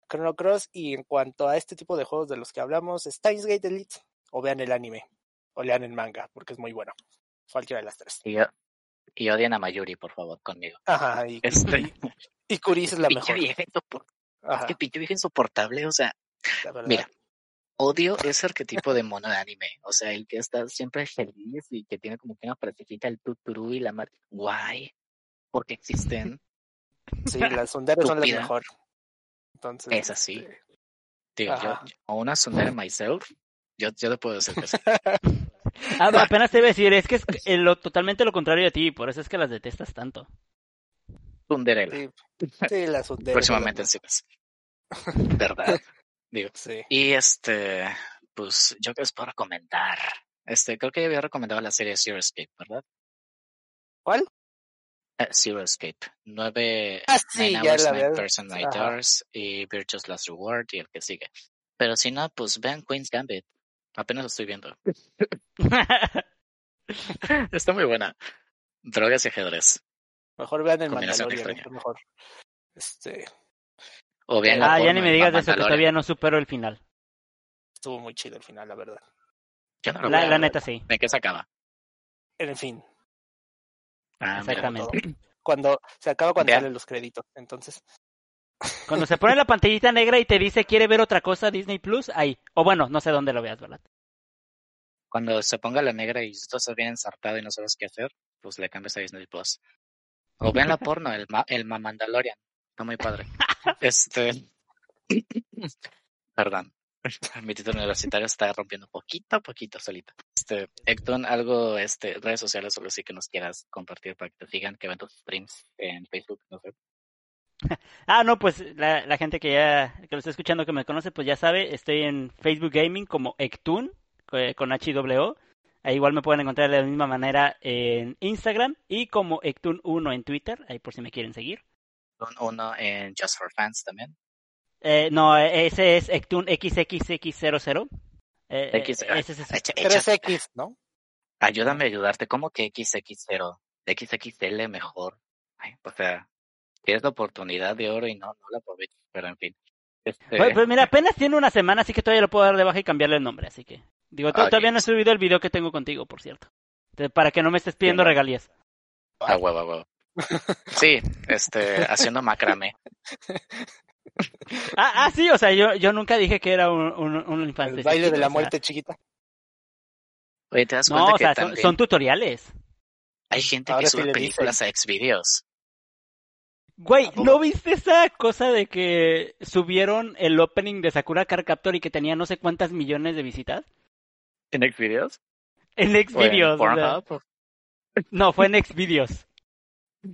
Chrono Cross, y en cuanto a este tipo de juegos de los que hablamos, Steins Gate Elite, o vean el anime, o lean el manga, porque es muy bueno. Cualquiera de las tres. Y, yo- y odien a Mayuri, por favor, conmigo. Ajá, y, Este, y Kuris es la pinche mejor. vieja insopor- Ajá, pinche vieja insoportable, o sea, mira, odio ese arquetipo de mono de anime, o sea, el que está siempre feliz y que tiene como que una frasecita el tuturú y la mar... Guay, porque existen, Sí, las sunderes son las mejor. Entonces, Es así. este, digo, yo, Ajá. o una Sundere myself, yo, yo te puedo decir que sí. Ah, apenas te iba a decir, es que es eh, lo, totalmente lo contrario a ti, por eso es que las detestas tanto. Sunderela, sí, sí, las sunderes. próximamente en cines. ¿Verdad? Digo, Sí. Y este, pues yo que les puedo recomendar. Este, creo que ya había recomendado la serie Zero Escape, ¿verdad? ¿Cuál? Eh, Zero Escape. Nueve, Ah, sí, Nine Hours, la Nine. Person, Nine Ajá. Hours y Virtuous Last Reward y el que sigue. Pero si no, pues vean Queen's Gambit. Apenas lo estoy viendo. Está muy buena. Drogas y ajedrez. Mejor vean el Mandalorian, mejor. Este, O vean la ah, ya ni me digas de eso, que todavía no supero el final. estuvo muy chido el final, la verdad. Yo no lo La, la neta sí, ¿De qué se acaba? En fin, Ah, exactamente. cuando se acaba cuando salen los créditos. Entonces, Cuando se pone la pantallita negra y te dice quiere ver otra cosa Disney Plus, ahí. O bueno, no sé dónde lo veas, ¿verdad? Cuando se ponga la negra y tú estás bien ensartado y no sabes qué hacer, pues le cambias a Disney Plus. O vean la porno, el, ma el Mamandalorian. Está muy padre. Este. Perdón. Mi título universitario está rompiendo poquito a poquito solito. Este, Hector, algo, este, redes sociales o algo así que nos quieras compartir para que te sigan, que ven tus streams en Facebook, no sé. Ah, no, pues la, la gente que ya que lo está escuchando que me conoce, pues ya sabe, estoy en Facebook Gaming como Ectun con HWO. Ahí igual me pueden encontrar de la misma manera en Instagram y como Ectun1 en Twitter, ahí por si me quieren seguir. Un- Uno en Just for Fans también. Eh, no, ese es Ectun XXX00. Eh, eh, X, ese es ese. echa- echa- 3X, ¿no? ayúdame a ayudarte. ¿Cómo que XX0? XXL mejor. Ay, o sea, tienes la oportunidad de oro y no, no la aprovechas, pero en fin. Este, Pues, pues mira, apenas tiene una semana, así que todavía lo puedo dar de baja y cambiarle el nombre, así que... Digo, to- Ok. todavía no he subido el video que tengo contigo, por cierto. Entonces, para que no me estés pidiendo regalías. a huevo, a huevo. Sí, este, haciendo macramé. Ah, ah, sí, o sea, yo, yo nunca dije que era un, un, un infante. El baile de la o sea, muerte chiquita. Oye, ¿te das No, cuenta o que sea, son, también son tutoriales. hay gente Ahora que sube películas a Xvideos? Güey. ¿no viste esa cosa de que subieron el opening de Sakura Card Captor y que tenía no sé cuántas millones de visitas? ¿En Xvideos? En ¿O en Xvideos. o sea. No, fue en Xvideos.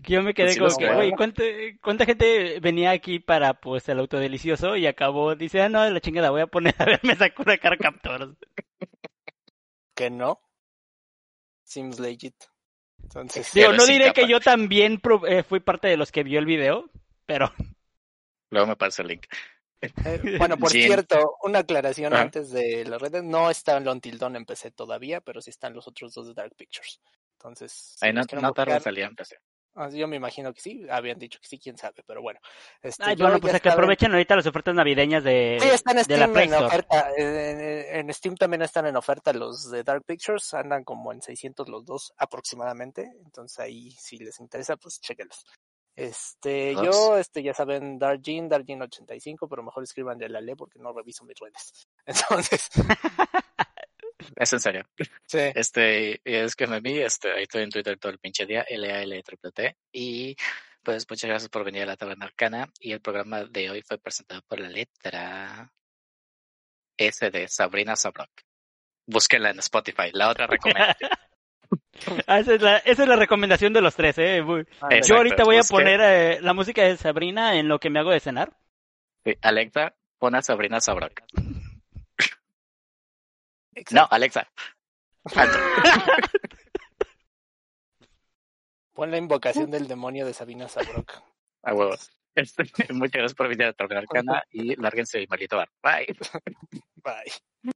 Yo me quedé Pues como que, veo. güey, ¿cuánta, ¿cuánta gente venía aquí para pues el autodelicioso y acabó, dice, ah, no, de la chingada, voy a poner a verme Sakura Card Captor. Que no. Seems legit. Entonces, Digo, no diré que yo también pro- eh, fui parte de los que vio el video, pero Luego me pasa el link. eh, bueno, por cierto, una aclaración antes de las redes. No está el Until Dawn en PC todavía, pero sí están los otros dos de Dark Pictures. Entonces, si no, no tarda en buscar, salir en PC. Ah, yo me imagino que sí. Habían dicho que sí, quién sabe, pero bueno. Este, Ay, yo bueno, pues a que en- aprovechen ahorita las ofertas navideñas de, Sí, están en de la Play en Store. oferta. En, en Steam también están en oferta los de Dark Pictures. Andan como en 600 los dos aproximadamente. Entonces ahí, si les interesa, pues chéquenlos. Este, yo, este, ya saben, Darjin, Darjin85, pero mejor escriban de la ley porque no reviso mis redes. Entonces, Es en serio. sí. Este, y es que me vi, este, ahí estoy en Twitter todo el pinche día, l triple T y pues muchas gracias por venir a la Taberna Arcana y el programa de hoy fue presentado por la letra S de Sabrina Sabrok. Búsquenla en Spotify, la otra recomendación. Ah, esa, es la, esa es la recomendación de los tres, ¿eh? Yo ahorita voy a poner eh, la música de Sabrina en lo que me hago de cenar. Sí, Alexa, pon a Sabrina Sabrok. No. Alexa. Pon la invocación del demonio de Sabina Sabrok. A huevo. Este, muchas gracias por venir a Taberna Arcana y lárguense el maldito bar. Bye. Bye.